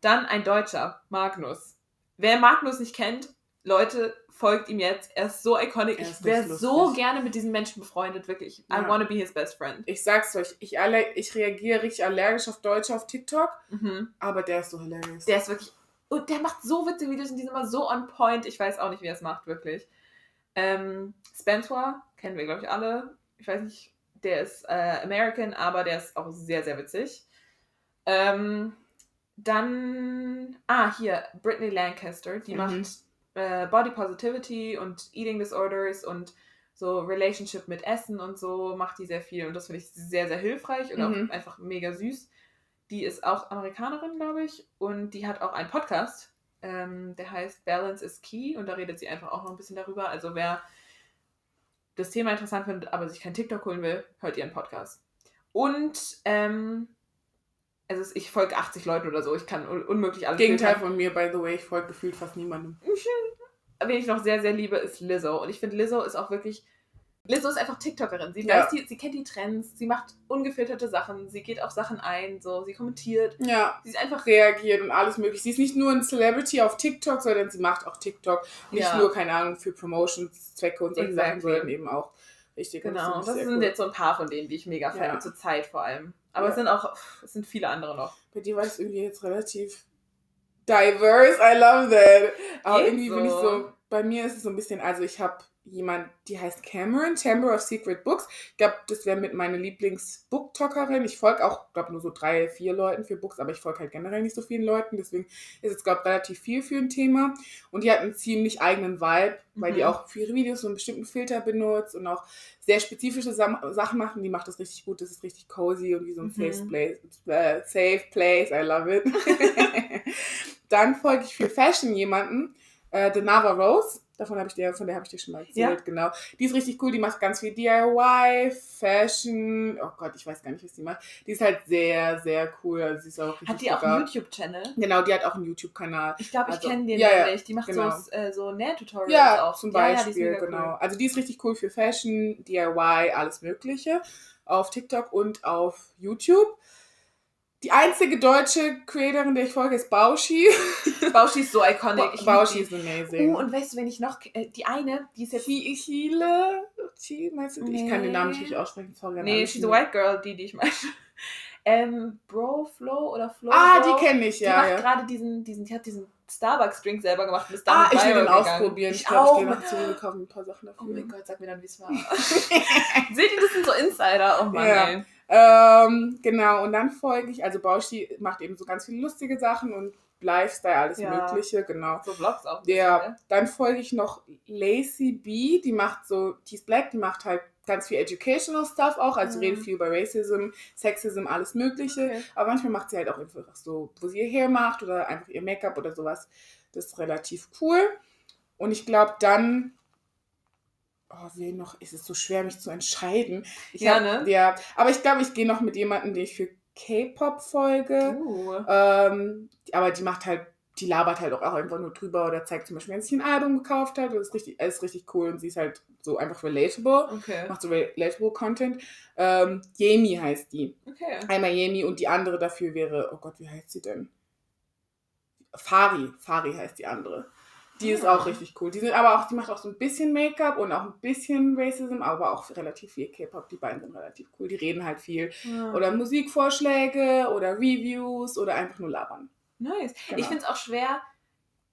Speaker 1: Dann ein Deutscher, Magnus. Wer Magnus nicht kennt, Leute, folgt ihm jetzt. Er ist so iconic. Ich wäre so gerne mit diesen Menschen befreundet, wirklich. I
Speaker 2: Ja.
Speaker 1: wanna be his best friend.
Speaker 2: Ich sag's euch, ich, ich reagiere richtig allergisch auf Deutsche auf TikTok,
Speaker 1: Mhm.
Speaker 2: aber der ist so hilarious.
Speaker 1: Der ist wirklich. Und der macht so witzige Videos und die sind immer so on point. Ich weiß auch nicht, wie er es macht, wirklich. Ähm, Spencer, kennen wir, glaube ich, alle. Ich weiß nicht, der ist äh, American, aber der ist auch sehr, sehr witzig. Ähm, dann, ah, hier, Brittany Lancaster, die
Speaker 2: Mhm.
Speaker 1: macht äh, Body Positivity und Eating Disorders und so Relationship mit Essen und so macht die sehr viel und das finde ich sehr, sehr hilfreich und
Speaker 2: Mhm.
Speaker 1: auch einfach mega süß. Die ist auch Amerikanerin, glaube ich, und die hat auch einen Podcast, ähm, der heißt Balance is Key und da redet sie einfach auch noch ein bisschen darüber. Also wer das Thema interessant findet, aber sich kein TikTok holen will, hört ihren Podcast. Und ähm, also ich folge 80 Leuten oder so, ich kann un unmöglich alles
Speaker 2: Gegenteil
Speaker 1: filtern.
Speaker 2: von mir, by the way, ich folge gefühlt fast niemandem. *laughs*
Speaker 1: Wen ich noch sehr, sehr liebe, ist Lizzo. Und ich finde, Lizzo ist auch wirklich. Lizzo ist einfach TikTokerin. Sie,
Speaker 2: Ja.
Speaker 1: weiß die, sie kennt die Trends, sie macht ungefilterte Sachen, sie geht auf Sachen ein, so, sie kommentiert.
Speaker 2: Ja,
Speaker 1: Sie ist einfach.
Speaker 2: reagiert und alles mögliche. Sie ist nicht nur ein Celebrity auf TikTok, sondern sie macht auch TikTok. Nicht
Speaker 1: Ja.
Speaker 2: nur, keine Ahnung, für Promotions-Zwecke und solche Sachen,
Speaker 1: Exactly.
Speaker 2: sondern eben auch richtig.
Speaker 1: Genau, das
Speaker 2: sehr
Speaker 1: sind
Speaker 2: cool.
Speaker 1: jetzt so ein paar von denen, die ich mega feiere,
Speaker 2: Ja.
Speaker 1: zur Zeit vor allem. Aber es sind auch, es sind viele andere noch.
Speaker 2: Bei dir war das irgendwie jetzt relativ diverse. I love that. Aber
Speaker 1: Geht
Speaker 2: irgendwie bin ich
Speaker 1: so.
Speaker 2: so, bei mir ist es so ein bisschen, also ich habe jemand, die heißt Cameron, Chamber of Secret Books. Ich glaube, das wäre mit meiner Lieblings-Booktalkerin. Ich folge auch, glaube nur so drei, vier Leuten für Books, aber ich folge halt generell nicht so vielen Leuten. Deswegen ist es, glaube ich, relativ viel für ein Thema. Und die hat einen ziemlich eigenen Vibe, weil die
Speaker 1: Mhm.
Speaker 2: auch für ihre Videos so einen bestimmten Filter benutzt und auch sehr spezifische Sachen macht. Und die macht das richtig gut. Das ist richtig cozy und wie so ein
Speaker 1: Mhm.
Speaker 2: safe place. Äh, safe place. I love it. *laughs* Dann folge ich für Fashion jemanden, äh, The Nava Rose. Davon habe ich dir, von der habe ich dir schon mal erzählt,
Speaker 1: Ja.
Speaker 2: genau. Die ist richtig cool, die macht ganz viel DIY, Fashion. Oh Gott, ich weiß gar nicht, was die macht. Die ist halt sehr, sehr cool. Also sie ist auch
Speaker 1: Hat die auch
Speaker 2: sogar-
Speaker 1: einen YouTube-Channel?
Speaker 2: Genau, die hat auch einen YouTube-Kanal.
Speaker 1: Ich glaube, ich
Speaker 2: Also,
Speaker 1: kenne den
Speaker 2: ja, ja,
Speaker 1: nämlich. Die macht
Speaker 2: genau.
Speaker 1: so, äh, so Nähtutorials
Speaker 2: Ja,
Speaker 1: auch.
Speaker 2: zum
Speaker 1: Ja, ja,
Speaker 2: Beispiel,
Speaker 1: mega
Speaker 2: genau.
Speaker 1: Cool.
Speaker 2: Also die ist richtig cool für Fashion, DIY, alles Mögliche. Auf TikTok und auf YouTube. Die einzige deutsche Creatorin, der ich folge, ist Bauschi. *laughs*
Speaker 1: Bauschi ist so iconic. Ich
Speaker 2: Bauschi
Speaker 1: die.
Speaker 2: ist amazing.
Speaker 1: Oh, und weißt du, wenn ich noch, äh, die eine, die ist jetzt,
Speaker 2: Chi- Chile? Chi, meinst du? Ich kann den Namen
Speaker 1: Nee.
Speaker 2: nicht aussprechen, sorry.
Speaker 1: nee, she's a
Speaker 2: Chile.
Speaker 1: white girl, die, die ich meine. *laughs* Ähm, Bro Flow oder Flow
Speaker 2: Ah,
Speaker 1: Bro.
Speaker 2: die kenne ich,
Speaker 1: Die
Speaker 2: ja.
Speaker 1: macht
Speaker 2: ja.
Speaker 1: gerade diesen, diesen, die hat diesen Starbucks-Drink selber gemacht und ist
Speaker 2: Ah, ich will den
Speaker 1: gegangen.
Speaker 2: ausprobieren. Ich
Speaker 1: Ich
Speaker 2: glaube, ich nach Zurück kaufen ein paar Sachen
Speaker 1: Oh
Speaker 2: dafür.
Speaker 1: mein Gott, sag mir dann, wie es war. *laughs* Seht ihr, das sind so Insider. Oh Mann,
Speaker 2: Ja.
Speaker 1: ey.
Speaker 2: Ähm, genau, und dann folge ich, also Bauschi macht eben so ganz viele lustige Sachen und Lifestyle, alles
Speaker 1: Ja.
Speaker 2: Mögliche, genau.
Speaker 1: So Vlogs auch.
Speaker 2: Der,
Speaker 1: bisschen,
Speaker 2: dann folge ich noch Lacey B, die macht so, die ist black, die macht halt ganz viel Educational Stuff auch, also
Speaker 1: Mhm.
Speaker 2: redet viel über Racism, Sexism, alles Mögliche.
Speaker 1: Okay.
Speaker 2: Aber manchmal macht sie halt auch einfach so, wo sie ihr Hair macht oder einfach ihr Make-up oder sowas. Das ist relativ cool. Und ich glaube dann, oh, wen noch, ist es so schwer, mich zu entscheiden. Ich
Speaker 1: Ja,
Speaker 2: hab,
Speaker 1: ne?
Speaker 2: Ja, aber ich glaube, ich gehe noch mit jemandem, den ich für K-Pop folge.
Speaker 1: Uh.
Speaker 2: Ähm, aber die macht halt, die labert halt auch einfach nur drüber oder zeigt zum Beispiel, wenn sie ein Album gekauft hat. Das ist richtig, ist richtig cool und sie ist halt so einfach relatable.
Speaker 1: Okay.
Speaker 2: Macht so relatable Content. Ähm, Jamie heißt die.
Speaker 1: Okay.
Speaker 2: Einmal Jamie und die andere dafür wäre, oh Gott, wie heißt sie denn? Fari. Fari heißt die andere. Die ist auch richtig cool. Die sind aber auch, die macht auch so ein bisschen Make-up und auch ein bisschen Racism, aber auch relativ viel K-Pop. Die beiden sind relativ cool. Die reden halt viel.
Speaker 1: Ja.
Speaker 2: Oder Musikvorschläge oder Reviews oder einfach nur labern.
Speaker 1: Nice.
Speaker 2: Genau.
Speaker 1: Ich finde es auch schwer,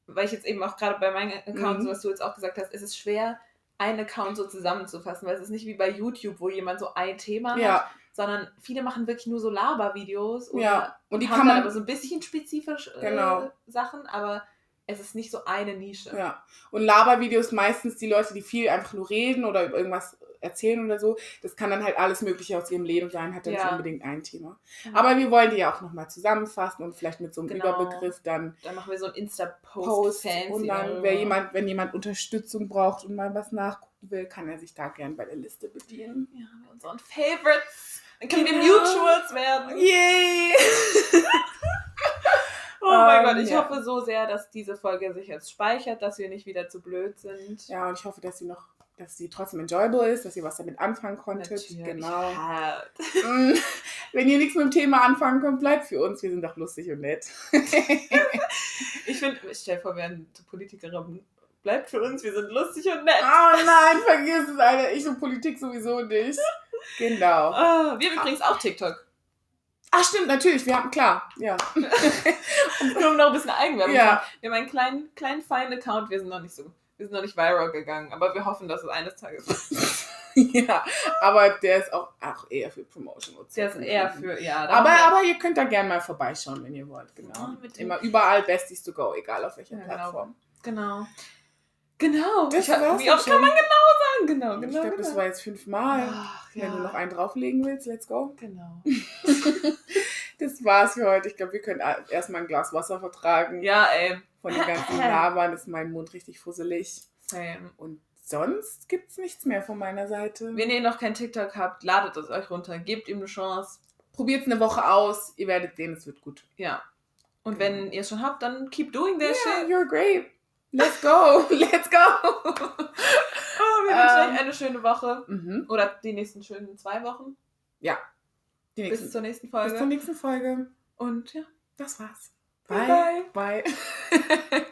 Speaker 1: weil ich jetzt eben auch gerade bei meinem Account,
Speaker 2: Mhm.
Speaker 1: so was du jetzt auch gesagt hast, ist es schwer, einen Account so zusammenzufassen, weil es ist nicht wie bei YouTube, wo jemand so ein Thema hat,
Speaker 2: Ja,
Speaker 1: sondern viele machen wirklich nur so Labervideos oder
Speaker 2: ja. Und die
Speaker 1: haben
Speaker 2: kann man.
Speaker 1: aber so ein bisschen spezifisch äh,
Speaker 2: Genau.
Speaker 1: Sachen, aber es ist nicht so eine Nische.
Speaker 2: Ja. Und Labervideos meistens die Leute, die viel einfach nur reden oder über irgendwas erzählen oder so. Das kann dann halt alles Mögliche aus ihrem Leben sein, hat dann
Speaker 1: Ja.
Speaker 2: nicht unbedingt ein Thema.
Speaker 1: Mhm.
Speaker 2: Aber wir wollen die ja auch nochmal zusammenfassen und vielleicht mit so einem
Speaker 1: Genau.
Speaker 2: Überbegriff dann
Speaker 1: Dann machen wir so einen Insta-Post.
Speaker 2: Und dann, wer jemand, wenn jemand Unterstützung braucht und mal was nachgucken will, kann er sich da gern bei der Liste bedienen.
Speaker 1: Ja, unseren Favorites. Dann können wir
Speaker 2: Genau.
Speaker 1: Mutuals werden.
Speaker 2: Yay! *laughs* *laughs*
Speaker 1: Oh mein
Speaker 2: Ähm,
Speaker 1: Gott, ich
Speaker 2: ja.
Speaker 1: hoffe so sehr, dass diese Folge sich jetzt speichert, dass wir nicht wieder zu blöd sind.
Speaker 2: Ja, und ich hoffe, dass sie noch, dass sie trotzdem enjoyable ist, dass ihr was damit anfangen konntet.
Speaker 1: Natürlich.
Speaker 2: Genau. Mm, Wenn ihr nichts mit dem Thema anfangen könnt, bleibt für uns. Wir sind doch lustig und nett. *laughs*
Speaker 1: Ich finde, stell vor, wir wären Politikerin. Bleibt für uns, wir sind lustig und nett.
Speaker 2: Oh nein, vergiss es, Alter. Ich und Politik sowieso nicht. *laughs* Genau.
Speaker 1: Ah, wir haben übrigens auch TikTok.
Speaker 2: Ach, stimmt, natürlich. Wir haben, klar, ja. *laughs*
Speaker 1: Nur um noch ein bisschen Eigenwerbung
Speaker 2: Ja.
Speaker 1: zu machen. Wir haben einen kleinen, kleinen feinen Account. Wir sind noch nicht so, wir sind noch nicht viral gegangen, aber wir hoffen, dass es eines Tages *laughs*
Speaker 2: ja, aber der ist auch, auch eher für Promotion. und.
Speaker 1: Der ist eher für, ja.
Speaker 2: Aber, aber ihr könnt da gerne mal vorbeischauen, wenn ihr wollt. Genau.
Speaker 1: Ja,
Speaker 2: Immer überall Besties to go, egal auf welcher
Speaker 1: Ja, genau.
Speaker 2: Plattform.
Speaker 1: Genau. Genau.
Speaker 2: Das
Speaker 1: ich,
Speaker 2: war's
Speaker 1: wie oft
Speaker 2: schon.
Speaker 1: kann man genau sagen? Genau,
Speaker 2: ich
Speaker 1: genau.
Speaker 2: glaube,
Speaker 1: genau.
Speaker 2: das war jetzt fünfmal.
Speaker 1: Ach,
Speaker 2: Wenn du noch einen drauflegen willst, let's go.
Speaker 1: Genau. *laughs*
Speaker 2: Das war's für heute. Ich glaube, wir können erstmal ein Glas Wasser vertragen.
Speaker 1: Ja, ey.
Speaker 2: Von den ganzen *laughs* Labern ist mein Mund richtig fusselig.
Speaker 1: Same.
Speaker 2: Und sonst gibt's nichts mehr von meiner Seite.
Speaker 1: Wenn ihr noch kein TikTok habt, ladet es euch runter. Gebt ihm eine Chance.
Speaker 2: Probiert's eine Woche aus. Ihr werdet sehen, es wird gut.
Speaker 1: Ja. Und wenn ihr es schon habt, dann keep doing that
Speaker 2: Yeah,
Speaker 1: shit.
Speaker 2: you're great. Let's go. *laughs* Let's go.
Speaker 1: Oh, wir wünschen
Speaker 2: Ähm.
Speaker 1: euch eine schöne Woche.
Speaker 2: Mhm.
Speaker 1: Oder die nächsten schönen zwei Wochen.
Speaker 2: Die nächsten,
Speaker 1: Bis zur nächsten
Speaker 2: bis
Speaker 1: Folge.
Speaker 2: zur nächsten Folge.
Speaker 1: Und ja.
Speaker 2: Das war's.
Speaker 1: Bye.
Speaker 2: Bye. *laughs*